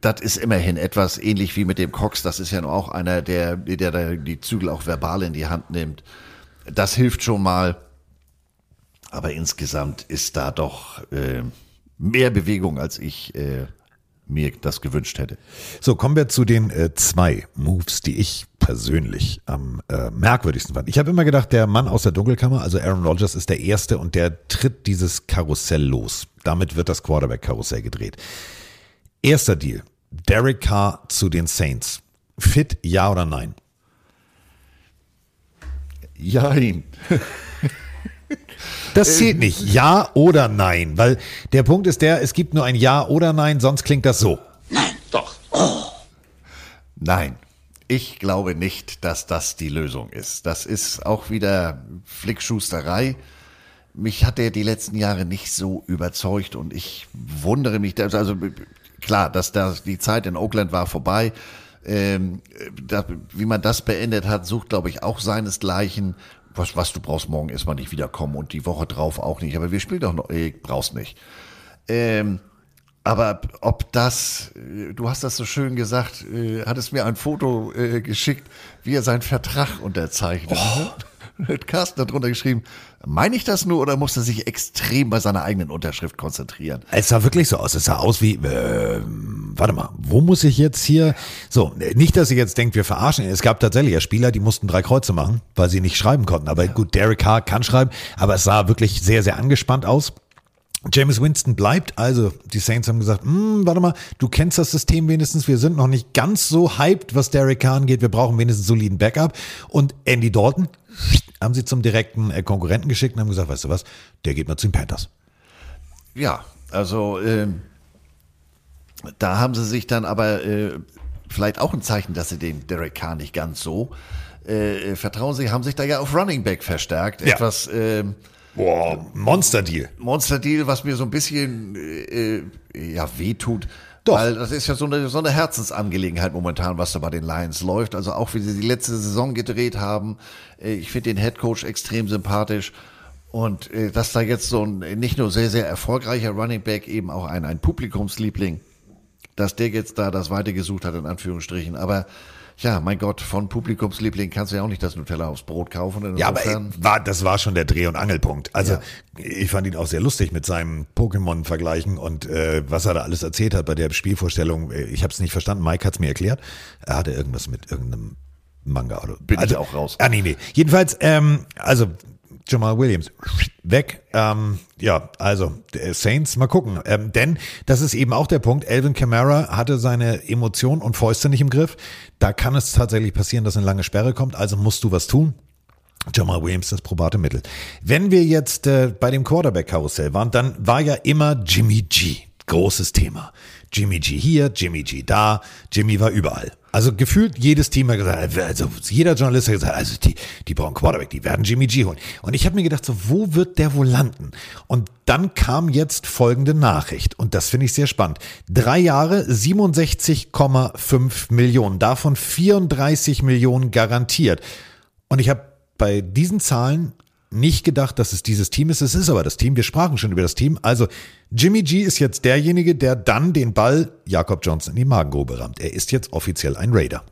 das ist immerhin etwas ähnlich wie mit dem Cox. Das ist ja nur auch einer, der, der die Zügel auch verbal in die Hand nimmt. Das hilft schon mal. Aber insgesamt ist da doch äh, mehr Bewegung, als ich äh, mir das gewünscht hätte. So, kommen wir zu den äh, zwei Moves, die ich persönlich am äh, merkwürdigsten fand. Ich habe immer gedacht, der Mann aus der Dunkelkammer, also Aaron Rodgers, ist der Erste und der tritt dieses Karussell los. Damit wird das Quarterback-Karussell gedreht. Erster Deal. Derek Carr zu den Saints. Fit, ja oder nein? Jein. Das zählt nicht. Ja oder nein. Weil der Punkt ist der, es gibt nur ein Ja oder Nein, sonst klingt das so. Nein, ich glaube nicht, dass das die Lösung ist. Das ist auch wieder Flickschusterei. Mich hat er die letzten Jahre nicht so überzeugt und ich wundere mich, dass- also klar, dass da die Zeit in Oakland war vorbei. Ähm, da, wie man das beendet hat, sucht, glaube ich, auch seinesgleichen. Was, was du brauchst morgen erstmal nicht wiederkommen und die Woche drauf auch nicht. Aber wir spielen doch noch, äh, brauchst nicht. Ähm, aber ob das, äh, du hast das so schön gesagt, äh, hattest mir ein Foto äh, geschickt, wie er seinen Vertrag unterzeichnet. Hat Carsten hat drunter geschrieben, meine ich das nur oder muss er sich extrem bei seiner eigenen Unterschrift konzentrieren? Es sah wirklich so aus. Es sah aus wie, äh, warte mal, wo muss ich jetzt hier? So, nicht, dass ihr jetzt denkt, wir verarschen. Es gab tatsächlich ja Spieler, die mussten drei Kreuze machen, weil sie nicht schreiben konnten. Aber gut, Derek Carr kann schreiben, aber es sah wirklich sehr, sehr angespannt aus. James Winston bleibt, also die Saints haben gesagt, hm, warte mal, du kennst das System wenigstens, wir sind noch nicht ganz so hyped, was Derek Carr angeht, wir brauchen wenigstens einen soliden Backup. Und Andy Dalton haben sie zum direkten äh, Konkurrenten geschickt und haben gesagt, weißt du was, der geht mal zu den Panthers. Ja, also ähm, da haben sie sich dann aber äh, vielleicht auch ein Zeichen, dass sie dem Derek Carr nicht ganz so äh, vertrauen. Sie haben sich da ja auf Running Back verstärkt. Ja. Etwas ähm, Boah, Monster-Deal. Monster Deal, was mir so ein bisschen äh, äh, ja wehtut, Doch. Weil das ist ja so eine, so eine Herzensangelegenheit momentan, was da bei den Lions läuft. Also auch wie sie die letzte Saison gedreht haben. Äh, Ich finde den Head Coach extrem sympathisch. Und äh, dass da jetzt so ein nicht nur sehr, sehr erfolgreicher Running Back, eben auch ein, ein Publikumsliebling, dass der jetzt da das Weite gesucht hat, in Anführungsstrichen. Aber ja, mein Gott, von Publikumsliebling kannst du ja auch nicht das Nutella aufs Brot kaufen. Ja, aber war, das war schon der Dreh- und Angelpunkt. Also Ja. ich fand ihn auch sehr lustig mit seinem Pokémon-Vergleichen und äh, was er da alles erzählt hat bei der Spielvorstellung. Äh, Ich habe es nicht verstanden. Mike hat es mir erklärt. Er hatte irgendwas mit irgendeinem Manga oder. Bin ich also, auch raus. Ah, nee, nee. Jedenfalls, ähm, also Jamal Williams weg. Ähm, ja, also äh, Saints, mal gucken. Ähm, denn das ist eben auch der Punkt. Elvin Kamara hatte seine Emotionen und Fäuste nicht im Griff. Da kann es tatsächlich passieren, dass eine lange Sperre kommt. Also musst du was tun. Jamal Williams das probate Mittel. Wenn wir jetzt äh, bei dem Quarterback-Karussell waren, dann war ja immer Jimmy G. Großes Thema. Jimmy G hier, Jimmy G da, Jimmy war überall. Also gefühlt jedes Team hat gesagt, also jeder Journalist hat gesagt, also die, die brauchen Quarterback, die werden Jimmy G holen. Und ich habe mir gedacht, so, wo wird der wohl landen? Und dann kam jetzt folgende Nachricht und das finde ich sehr spannend. Drei Jahre, 67,5 Millionen, davon 34 Millionen garantiert. Und ich habe bei diesen Zahlen nicht gedacht, dass es dieses Team ist. Es ist aber das Team. Wir sprachen schon über das Team. Also Jimmy G ist jetzt derjenige, der dann den Ball Jakob Johnson in die Magengrube rammt. Er ist jetzt offiziell ein Raider.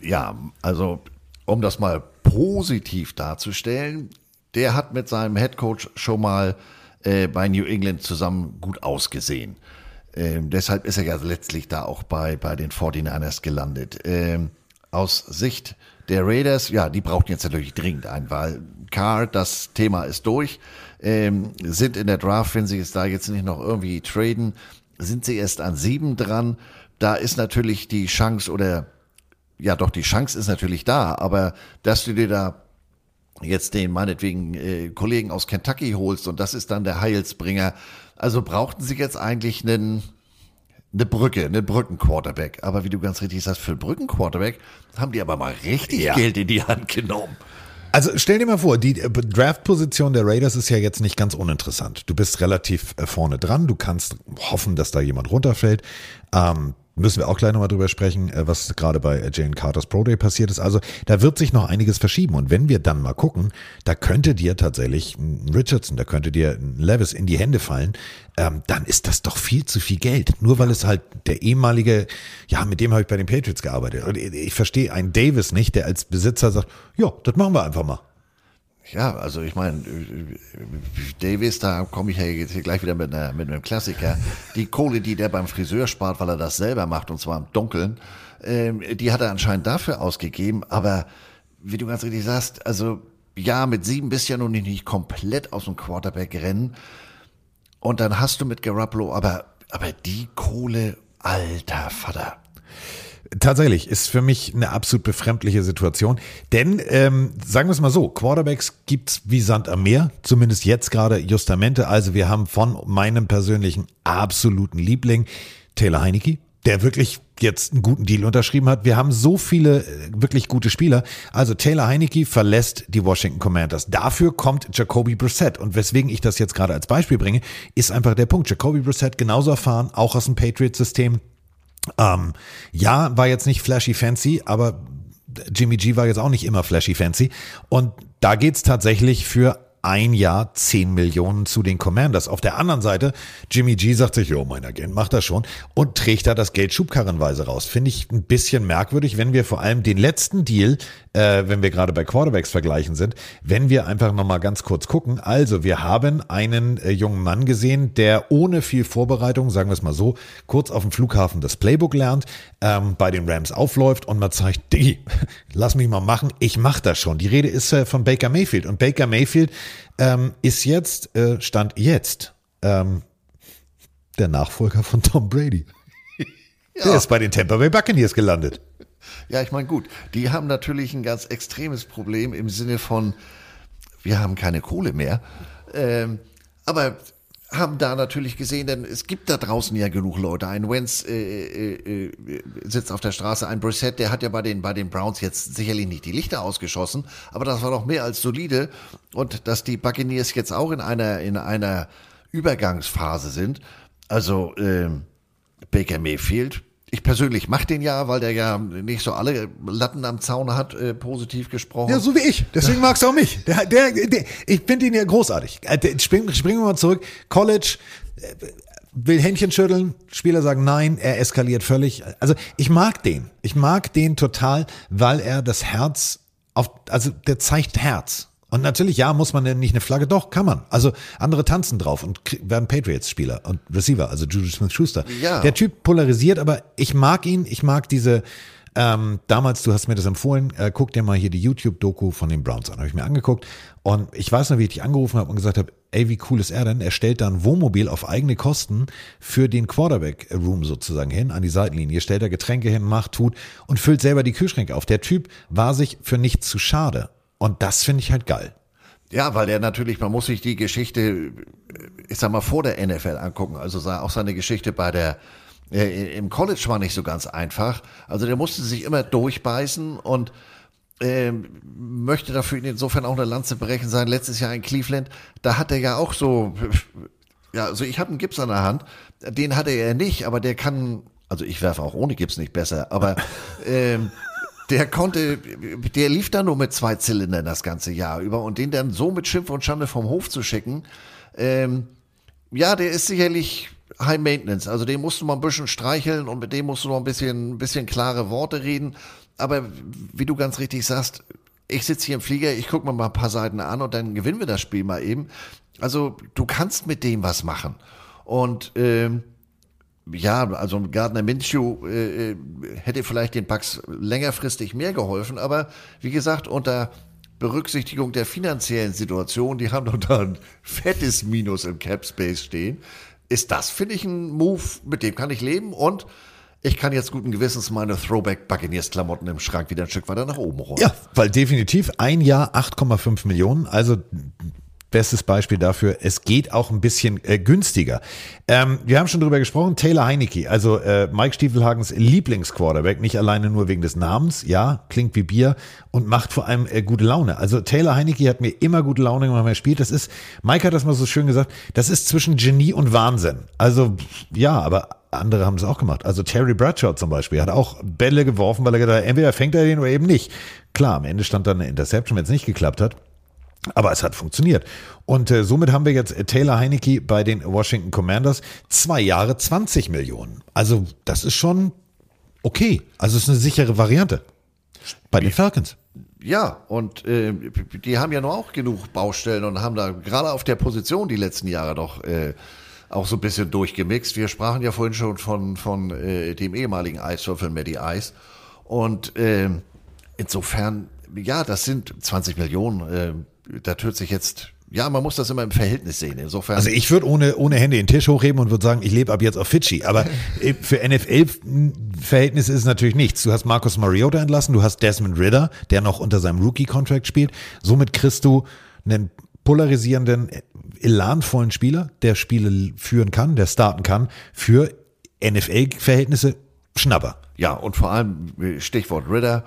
Ja, also um das mal positiv darzustellen, der hat mit seinem Headcoach schon mal äh, bei New England zusammen gut ausgesehen. Ähm, deshalb ist er ja letztlich da auch bei, bei den 49ers gelandet. Ähm, aus Sicht der Raiders, ja, die brauchten jetzt natürlich dringend einen, weil Carr, das Thema ist durch, ähm, sind in der Draft, wenn sie es da jetzt nicht noch irgendwie traden, sind sie erst an sieben dran. Da ist natürlich die Chance oder ja doch, die Chance ist natürlich da, aber dass du dir da jetzt den meinetwegen äh, Kollegen aus Kentucky holst und das ist dann der Heilsbringer. Also brauchten sie jetzt eigentlich einen, eine Brücke, einen Brückenquarterback. Aber wie du ganz richtig sagst, für einen Brückenquarterback haben die aber mal richtig Ja. Geld in die Hand genommen. Also stell dir mal vor, die äh, Draft-Position der Raiders ist ja jetzt nicht ganz uninteressant. Du bist relativ äh, vorne dran, du kannst hoffen, dass da jemand runterfällt. Ähm, müssen wir auch gleich nochmal drüber sprechen, äh, was gerade bei äh, Jane Carters Pro Day passiert ist. Also da wird sich noch einiges verschieben. Und wenn wir dann mal gucken, da könnte dir tatsächlich ein Richardson, da könnte dir ein Levis in die Hände fallen, ähm, dann ist das doch viel zu viel Geld. Nur weil es halt der ehemalige, ja, mit dem habe ich bei den Patriots gearbeitet. Und ich, ich verstehe einen Davis nicht, der als Besitzer sagt, ja, das machen wir einfach mal. Ja, also ich meine, Davis, da komme ich ja jetzt hier gleich wieder mit, einer, mit einem Klassiker. Die Kohle, die der beim Friseur spart, weil er das selber macht, und zwar im Dunkeln, ähm, die hat er anscheinend dafür ausgegeben. Aber wie du ganz richtig sagst, also ja, mit sieben bist du ja noch nicht, komplett aus dem Quarterback-Rennen. Und dann hast du mit Garoppolo, aber, aber die Kohle, alter Vater. Tatsächlich ist für mich eine absolut befremdliche Situation. Denn, ähm, sagen wir es mal so, Quarterbacks gibt's wie Sand am Meer, zumindest jetzt gerade Justamente. Also wir haben von meinem persönlichen absoluten Liebling Taylor Heinecke, der wirklich jetzt einen guten Deal unterschrieben hat. Wir haben so viele äh, wirklich gute Spieler. Also Taylor Heinecke verlässt die Washington Commanders. Dafür kommt Jacoby Brissett. Und weswegen ich das jetzt gerade als Beispiel bringe, ist einfach der Punkt. Jacoby Brissett genauso erfahren, auch aus dem Patriots-System. Ähm, ja, war jetzt nicht flashy fancy, aber Jimmy G war jetzt auch nicht immer flashy fancy. Und da geht's tatsächlich für ein Jahr 10 Millionen zu den Commanders. Auf der anderen Seite, Jimmy G sagt sich, jo, mein Agent macht das schon und trägt da das Geld schubkarrenweise raus. Finde ich ein bisschen merkwürdig, wenn wir vor allem den letzten Deal, äh, wenn wir gerade bei Quarterbacks vergleichen sind, wenn wir einfach nochmal ganz kurz gucken. Also, wir haben einen äh, jungen Mann gesehen, der ohne viel Vorbereitung, sagen wir es mal so, kurz auf dem Flughafen das Playbook lernt, ähm, bei den Rams aufläuft und man zeigt, Diggi, lass mich mal machen, ich mach das schon. Die Rede ist äh, von Baker Mayfield und Baker Mayfield ähm, ist jetzt, äh, stand jetzt, ähm, der Nachfolger von Tom Brady. Der ist bei den Tampa Bay Buccaneers gelandet. Ja, ich meine, gut, die haben natürlich ein ganz extremes Problem im Sinne von, wir haben keine Kohle mehr. Ähm, aber haben da natürlich gesehen, denn es gibt da draußen ja genug Leute. Ein Wentz äh, äh, äh, sitzt auf der Straße, ein Brissett, der hat ja bei den, bei den Browns jetzt sicherlich nicht die Lichter ausgeschossen, aber das war doch mehr als solide. Und dass die Buccaneers jetzt auch in einer, in einer Übergangsphase sind, also ähm, Baker Mayfield. Ich persönlich mache den ja, weil der ja nicht so alle Latten am Zaun hat, äh, positiv gesprochen. Ja, so wie ich. Deswegen magst du auch mich. Der, der, der, ich finde ihn ja großartig. Äh, Springen, springen wir mal zurück. College, äh, will Händchen schütteln, Spieler sagen nein, er eskaliert völlig. Also ich mag den. Ich mag den total, weil er das Herz auf, also der zeigt Herz. Und natürlich, ja, muss man denn nicht eine Flagge? Doch, kann man. Also andere tanzen drauf und werden Patriots-Spieler und Receiver, also Juju Smith-Schuster. Ja. Der Typ polarisiert, aber ich mag ihn. Ich mag diese, ähm, damals, du hast mir das empfohlen, äh, guck dir mal hier die YouTube-Doku von den Browns an. Habe ich mir angeguckt. Und ich weiß noch, wie ich dich angerufen habe und gesagt habe, ey, wie cool ist er denn? Er stellt da ein Wohnmobil auf eigene Kosten für den Quarterback-Room sozusagen hin, an die Seitenlinie, stellt da Getränke hin, macht, tut und füllt selber die Kühlschränke auf. Der Typ war sich für nichts zu schade. Und das finde ich halt geil. Ja, weil er natürlich, man muss sich die Geschichte, ich sag mal, vor der NFL angucken. Also auch seine Geschichte bei der, äh, im College war nicht so ganz einfach. Also der musste sich immer durchbeißen und ähm, möchte dafür insofern auch eine Lanze brechen sein. Letztes Jahr in Cleveland, da hat er ja auch so, ja, also ich habe einen Gips an der Hand, den hatte er nicht, aber der kann, also ich werfe auch ohne Gips nicht besser, aber ähm, der konnte, der lief dann nur mit zwei Zylindern das ganze Jahr über und den dann so mit Schimpf und Schande vom Hof zu schicken, ähm, ja, der ist sicherlich High Maintenance. Also den musst du mal ein bisschen streicheln und mit dem musst du noch ein bisschen, ein bisschen klare Worte reden. Aber wie du ganz richtig sagst, ich sitze hier im Flieger, ich gucke mir mal ein paar Seiten an und dann gewinnen wir das Spiel mal eben. Also du kannst mit dem was machen. Und ähm, ja, also Gardner Minshew äh, äh, hätte vielleicht den Bucks längerfristig mehr geholfen, aber wie gesagt, unter Berücksichtigung der finanziellen Situation, die haben doch da ein fettes Minus im Cap Space stehen, ist das, finde ich, ein Move, mit dem kann ich leben und ich kann jetzt guten Gewissens meine Throwback Buccaneers Klamotten im Schrank wieder ein Stück weiter nach oben rollen. Ja, weil definitiv ein Jahr 8,5 Millionen, also bestes Beispiel dafür, es geht auch ein bisschen äh, günstiger. Ähm, wir haben schon drüber gesprochen, Taylor Heinecke, also äh, Mike Stiefelhagens Lieblingsquarterback, nicht alleine nur wegen des Namens, ja, klingt wie Bier und macht vor allem äh, gute Laune. Also Taylor Heinecke hat mir immer gute Laune gemacht, wenn er spielt. Das ist, Mike hat das mal so schön gesagt, das ist zwischen Genie und Wahnsinn. Also ja, aber andere haben es auch gemacht. Also Terry Bradshaw zum Beispiel hat auch Bälle geworfen, weil er gedacht hat, entweder fängt er den oder eben nicht. Klar, am Ende stand dann eine Interception, wenn es nicht geklappt hat. Aber es hat funktioniert. Und äh, somit haben wir jetzt äh, Taylor Heinecke bei den Washington Commanders. Zwei Jahre 20 Millionen. Also das ist schon okay. Also es ist eine sichere Variante. Bei den Falcons. Ja, und äh, die haben ja nur auch genug Baustellen und haben da gerade auf der Position die letzten Jahre doch äh, auch so ein bisschen durchgemixt. Wir sprachen ja vorhin schon von, von äh, dem ehemaligen Eiswürfel Matty Ice. Und äh, insofern, ja, das sind 20 Millionen. Äh, da tut sich jetzt, ja, man muss das immer im Verhältnis sehen. Insofern. Also ich würde ohne, ohne Hände den Tisch hochheben und würde sagen, ich lebe ab jetzt auf Fidschi. Aber äh, für NFL-Verhältnisse ist es natürlich nichts. Du hast Marcus Mariota entlassen, du hast Desmond Ritter, der noch unter seinem Rookie-Contract spielt. Somit kriegst du einen polarisierenden, elanvollen Spieler, der Spiele führen kann, der starten kann, für NFL-Verhältnisse Schnapper. Ja, und vor allem äh, Stichwort Ritter.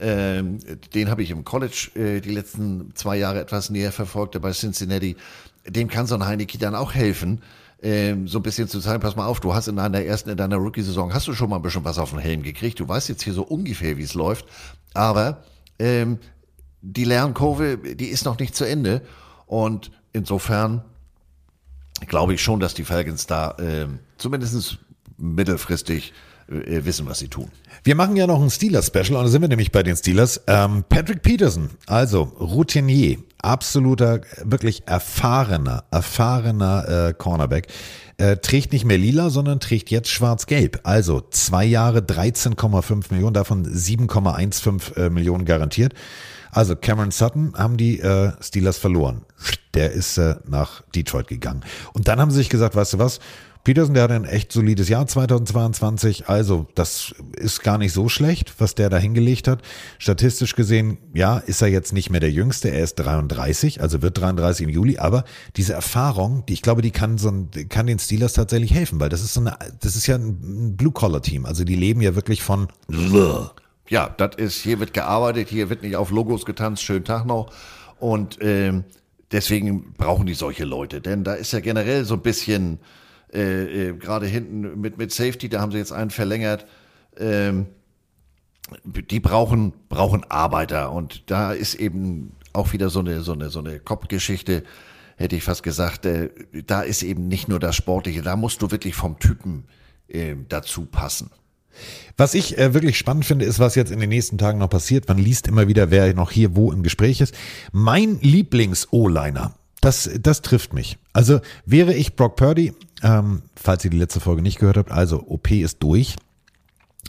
Ähm, den habe ich im College äh, die letzten zwei Jahre etwas näher verfolgt, bei Cincinnati. Dem kann so ein Heineke dann auch helfen, ähm, so ein bisschen zu sagen, pass mal auf, du hast in deiner ersten, in deiner Rookie-Saison, hast du schon mal ein bisschen was auf den Helm gekriegt. Du weißt jetzt hier so ungefähr, wie es läuft. Aber ähm, die Lernkurve, die ist noch nicht zu Ende. Und insofern glaube ich schon, dass die Falcons da ähm, zumindest mittelfristig äh, wissen, was sie tun. Wir machen ja noch ein Steelers-Special und da sind wir nämlich bei den Steelers. Ähm, Patrick Peterson, also Routinier, absoluter, wirklich erfahrener, erfahrener äh, Cornerback, äh, trägt nicht mehr lila, sondern trägt jetzt schwarz-gelb. Also zwei Jahre 13,5 Millionen, davon 7,15 äh, Millionen garantiert. Also Cameron Sutton haben die äh, Steelers verloren. Der ist äh, nach Detroit gegangen. Und dann haben sie sich gesagt, weißt du was, Peterson, der hat ein echt solides Jahr 2022. Also, das ist gar nicht so schlecht, was der da hingelegt hat. Statistisch gesehen, ja, ist er jetzt nicht mehr der Jüngste. Er ist 33, also wird 33 im Juli. Aber diese Erfahrung, die ich glaube, die kann so ein, kann den Steelers tatsächlich helfen, weil das ist so eine, das ist ja ein Blue-Collar-Team. Also, die leben ja wirklich von Ja, das ist, hier wird gearbeitet, hier wird nicht auf Logos getanzt, schönen Tag noch. Und ähm, deswegen brauchen die solche Leute, denn da ist ja generell so ein bisschen Äh, äh, Gerade hinten mit, mit Safety, da haben sie jetzt einen verlängert. Ähm, die brauchen, brauchen Arbeiter. Und da ist eben auch wieder so eine, so eine, so eine Kopfgeschichte, hätte ich fast gesagt. Äh, da ist eben nicht nur das Sportliche, da musst du wirklich vom Typen äh, dazu passen. Was ich äh, wirklich spannend finde, ist, was jetzt in den nächsten Tagen noch passiert. Man liest immer wieder, wer noch hier wo im Gespräch ist. Mein Lieblings-O-Liner, das, das trifft mich. Also wäre ich Brock Purdy, ähm, falls ihr die letzte Folge nicht gehört habt, also OP ist durch.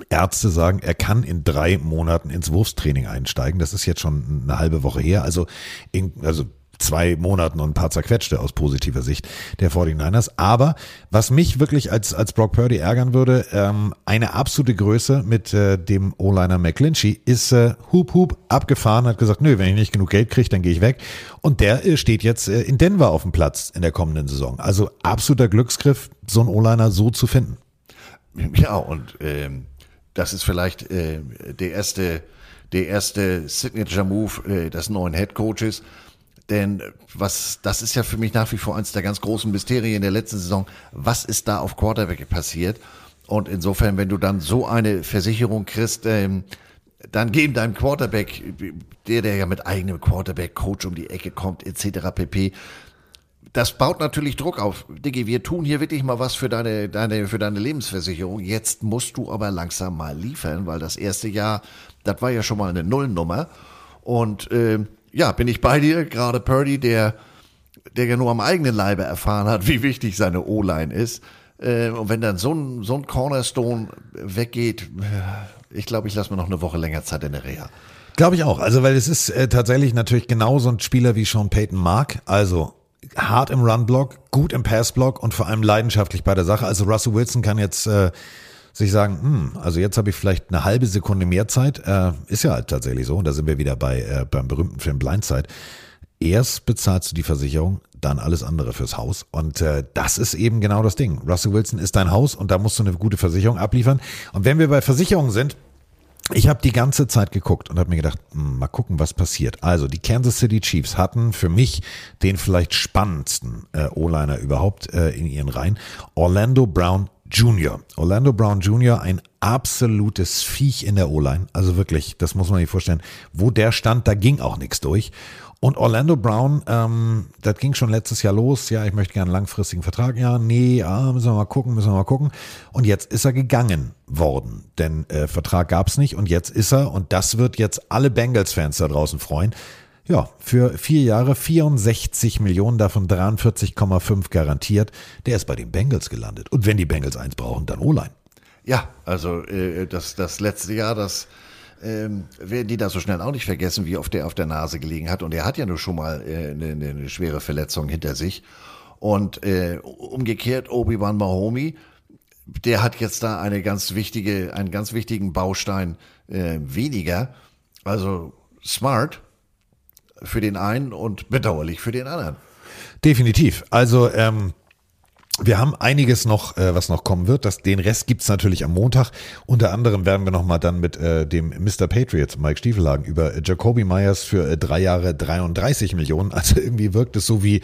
Ärzte sagen, er kann in drei Monaten ins Wurfstraining einsteigen. Das ist jetzt schon eine halbe Woche her. Also, in, also zwei Monaten und ein paar zerquetschte aus positiver Sicht der 49ers. Aber was mich wirklich als, als Brock Purdy ärgern würde, ähm, eine absolute Größe mit äh, dem O-Liner McClinchy ist äh, Hup Hup abgefahren, hat gesagt, nö, wenn ich nicht genug Geld kriege, dann gehe ich weg. Und der äh, steht jetzt äh, in Denver auf dem Platz in der kommenden Saison. Also absoluter Glücksgriff, so einen O-Liner so zu finden. Ja, und ähm, das ist vielleicht äh, der erste, der erste Signature-Move äh, des neuen Head Coaches. Denn was, das ist ja für mich nach wie vor eins der ganz großen Mysterien der letzten Saison. Was ist da auf Quarterback passiert? Und insofern, wenn du dann so eine Versicherung kriegst, ähm, dann geben deinem Quarterback, der, der ja mit eigenem Quarterback-Coach um die Ecke kommt, etc. pp. Das baut natürlich Druck auf. Diggi, wir tun hier wirklich mal was für deine, deine, für deine Lebensversicherung. Jetzt musst du aber langsam mal liefern, weil das erste Jahr, das war ja schon mal eine Nullnummer. Und äh, ja, bin ich bei dir. Gerade Purdy, der, der ja nur am eigenen Leibe erfahren hat, wie wichtig seine O-Line ist. Äh, und wenn dann so ein, so ein Cornerstone weggeht, äh, ich glaube, ich lasse mir noch eine Woche länger Zeit in der Reha. Glaube ich auch. Also, weil es ist äh, tatsächlich natürlich genauso ein Spieler wie Sean Payton mag. Also hart im Run-Block, gut im Pass-Block und vor allem leidenschaftlich bei der Sache. Also Russell Wilson kann jetzt äh, sich sagen, hm, also jetzt habe ich vielleicht eine halbe Sekunde mehr Zeit. Äh, ist ja halt tatsächlich so. Und da sind wir wieder bei äh, beim berühmten Film Blindside. Erst bezahlst du die Versicherung, dann alles andere fürs Haus. Und äh, das ist eben genau das Ding. Russell Wilson ist dein Haus und da musst du eine gute Versicherung abliefern. Und wenn wir bei Versicherungen sind, ich habe die ganze Zeit geguckt und habe mir gedacht, hm, mal gucken, was passiert. Also die Kansas City Chiefs hatten für mich den vielleicht spannendsten äh, O-Liner überhaupt äh, in ihren Reihen. Orlando Brown Jr. Orlando Brown Jr., ein absolutes Viech in der O-Line. Also wirklich, das muss man sich vorstellen. Wo der stand, da ging auch nichts durch. Und Orlando Brown, ähm, das ging schon letztes Jahr los. Ja, ich möchte gerne einen langfristigen Vertrag. Ja, nee, ah, müssen wir mal gucken, müssen wir mal gucken. Und jetzt ist er gegangen worden, denn äh, Vertrag gab's nicht. Und jetzt ist er, und das wird jetzt alle Bengals-Fans da draußen freuen, ja, für vier Jahre 64 Millionen, davon 43,5 garantiert. Der ist bei den Bengals gelandet. Und wenn die Bengals eins brauchen, dann O-Line. Ja, also äh, das, das letzte Jahr, das ähm, werden die da so schnell auch nicht vergessen, wie oft der auf der Nase gelegen hat. Und er hat ja nur schon mal äh, eine, eine schwere Verletzung hinter sich. Und äh, umgekehrt, Obi-Wan Mahomi, der hat jetzt da eine ganz wichtige, einen ganz wichtigen Baustein äh, weniger. Also smart, für den einen und bedauerlich für den anderen. Definitiv. Also ähm, wir haben einiges noch, äh, was noch kommen wird. Das, den Rest gibt's natürlich am Montag. Unter anderem werden wir nochmal dann mit äh, dem Mr. Patriots, Mike Stiefelhagen, über äh, Jacoby Myers für äh, drei Jahre 33 Millionen. Also irgendwie wirkt es so wie,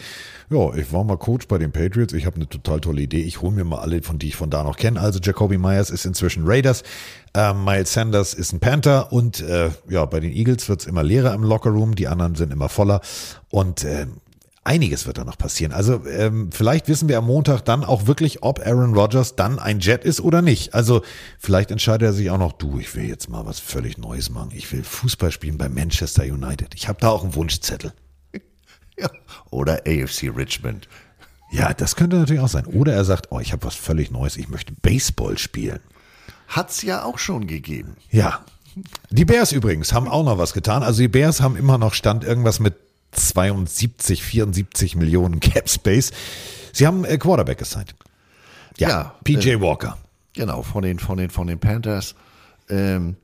ja, ich war mal Coach bei den Patriots, ich habe eine total tolle Idee, ich hole mir mal alle, von die ich von da noch kenne. Also Jacoby Myers ist inzwischen Raiders, äh, Miles Sanders ist ein Panther und äh, ja, bei den Eagles wird's immer leerer im Lockerroom, die anderen sind immer voller. Und äh, einiges wird da noch passieren. Also ähm, vielleicht wissen wir am Montag dann auch wirklich, ob Aaron Rodgers dann ein Jet ist oder nicht. Also vielleicht entscheidet er sich auch noch, du, ich will jetzt mal was völlig Neues machen. Ich will Fußball spielen bei Manchester United. Ich habe da auch einen Wunschzettel. Ja. Oder AFC Richmond. Ja, das könnte natürlich auch sein. Oder er sagt, oh, ich habe was völlig Neues. Ich möchte Baseball spielen. Hat's ja auch schon gegeben. Ja. Die Bears übrigens haben auch noch was getan. Also die Bears haben immer noch Stand irgendwas mit 72, 74 Millionen Cap Space. Sie haben äh, Quarterback gesigned. Ja, Ja, PJ äh, Walker. Genau, von den, von den, von den Panthers. Ähm,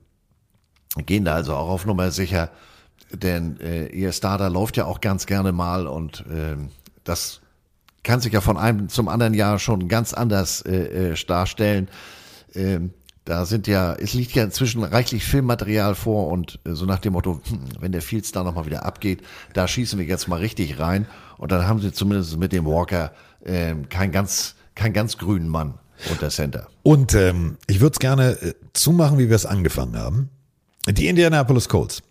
gehen da also auch auf Nummer sicher, denn äh, ihr Starter läuft ja auch ganz gerne mal und ähm, das kann sich ja von einem zum anderen Jahr schon ganz anders äh, äh, darstellen. Ähm, da sind ja, es liegt ja inzwischen reichlich Filmmaterial vor und äh, so nach dem Motto, hm, wenn der Fields da nochmal wieder abgeht, da schießen wir jetzt mal richtig rein. Und dann haben sie zumindest mit dem Walker ähm, kein ganz keinen ganz grünen Mann unter Center. Und ähm, ich würde es gerne äh, zumachen, wie wir es angefangen haben. Die Indianapolis Colts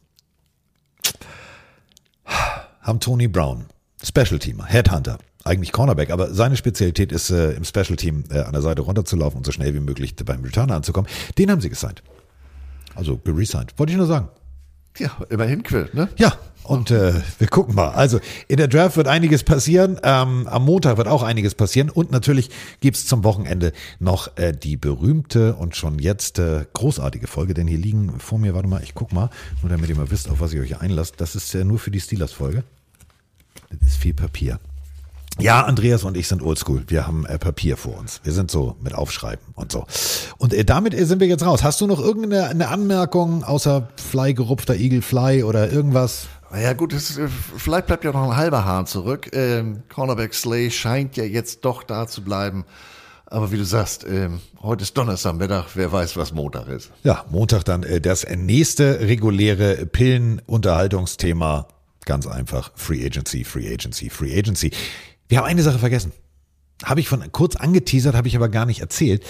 haben Tony Brown, Special Teamer, Headhunter, eigentlich Cornerback, aber seine Spezialität ist äh, im Special Team äh, an der Seite runterzulaufen und so schnell wie möglich beim Returner anzukommen. Den haben sie gesigned. Also geresigned. Wollte ich nur sagen. Ja, immerhin Quill, ne? Ja, und äh, wir gucken mal. Also in der Draft wird einiges passieren. Ähm, am Montag wird auch einiges passieren. Und natürlich gibt's zum Wochenende noch äh, die berühmte und schon jetzt äh, großartige Folge. Denn hier liegen vor mir, warte mal, ich guck mal, nur damit ihr mal wisst, auf was ihr euch einlasst. Das ist äh, nur für die Steelers-Folge. Das ist viel Papier. Ja, Andreas und ich sind oldschool. Wir haben äh, Papier vor uns. Wir sind so mit Aufschreiben und so. Und äh, damit äh, sind wir jetzt raus. Hast du noch irgendeine eine Anmerkung außer Fly gerupfter Igel Fly oder irgendwas? Naja gut, es, äh, vielleicht bleibt ja noch ein halber Hahn zurück. Ähm, Cornerback Slay scheint ja jetzt doch da zu bleiben. Aber wie du sagst, ähm, heute ist Donnerstagmittag, wer weiß, was Montag ist. Ja, Montag dann äh, das nächste reguläre Pillen-Unterhaltungsthema. Ganz einfach. Free Agency, Free Agency, Free Agency. Wir haben eine Sache vergessen. Habe ich von kurz angeteasert, habe ich aber gar nicht erzählt.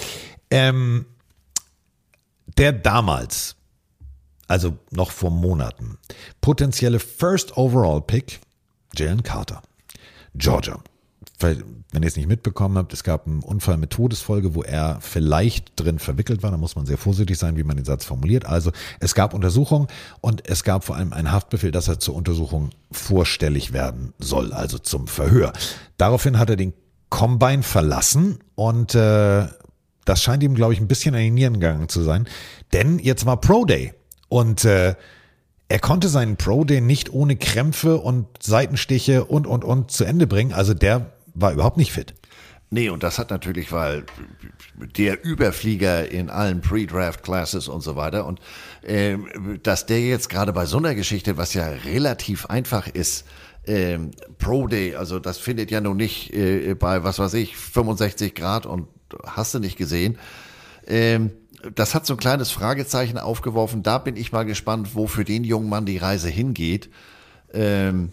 Ähm, der damals, also noch vor Monaten, potenzielle First Overall Pick, Jalen Carter, Georgia. Wenn ihr es nicht mitbekommen habt, es gab einen Unfall mit Todesfolge, wo er vielleicht drin verwickelt war. Da muss man sehr vorsichtig sein, wie man den Satz formuliert. Also es gab Untersuchungen und es gab vor allem einen Haftbefehl, dass er zur Untersuchung vorstellig werden soll, also zum Verhör. Daraufhin hat er den Combine verlassen und äh, das scheint ihm, glaube ich, ein bisschen an die Nieren gegangen zu sein. Denn jetzt war Pro Day und äh, er konnte seinen Pro Day nicht ohne Krämpfe und Seitenstiche und und und zu Ende bringen. Also der war überhaupt nicht fit. Nee, und das hat natürlich, weil der Überflieger in allen Pre-Draft-Classes und so weiter und äh, dass der jetzt gerade bei so einer Geschichte, was ja relativ einfach ist, ähm, Pro Day, also das findet ja nun nicht äh, bei, was weiß ich, 65 Grad und hast du nicht gesehen. Ähm, das hat so ein kleines Fragezeichen aufgeworfen. Da bin ich mal gespannt, wo für den jungen Mann die Reise hingeht. Ähm,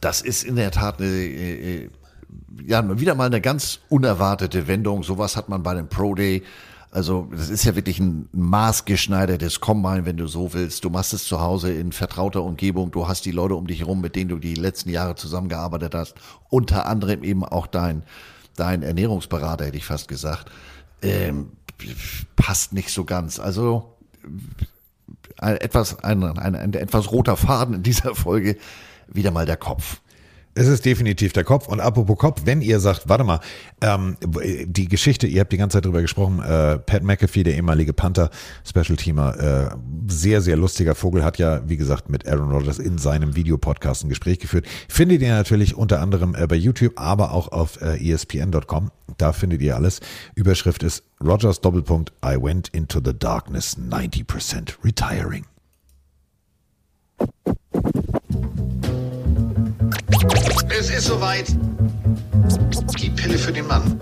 das ist in der Tat eine, äh, ja, wieder mal eine ganz unerwartete Wendung. Sowas hat man bei dem Pro Day. Also, das ist ja wirklich ein maßgeschneidertes Combine, wenn du so willst. Du machst es zu Hause in vertrauter Umgebung. Du hast die Leute um dich herum, mit denen du die letzten Jahre zusammengearbeitet hast. Unter anderem eben auch dein, dein Ernährungsberater, hätte ich fast gesagt. Ähm, passt nicht so ganz. Also, ein, etwas, ein, ein, ein etwas roter Faden in dieser Folge wieder mal der Kopf. Es ist definitiv der Kopf. Und apropos Kopf, wenn ihr sagt, warte mal, ähm, die Geschichte, ihr habt die ganze Zeit drüber gesprochen, äh, Pat McAfee, der ehemalige Panther, Special Teamer, äh, sehr, sehr lustiger Vogel, hat ja, wie gesagt, mit Aaron Rodgers in seinem Videopodcast ein Gespräch geführt. Findet ihr natürlich unter anderem äh, bei YouTube, aber auch auf äh, espn.com. Da findet ihr alles. Überschrift ist Rogers Doppelpunkt, I went into the darkness 90% retiring. Es ist soweit. Die Pille für den Mann.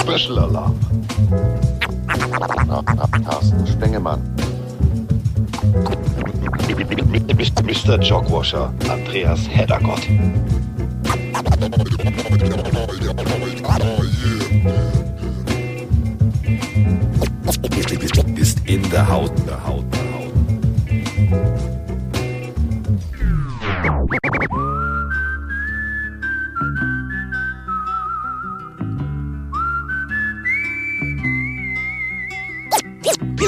Special Alarm. Carsten Spengemann. Mr. Jogwasher, Andreas Heddergott. Ist in der Haut, Haut, der Haut.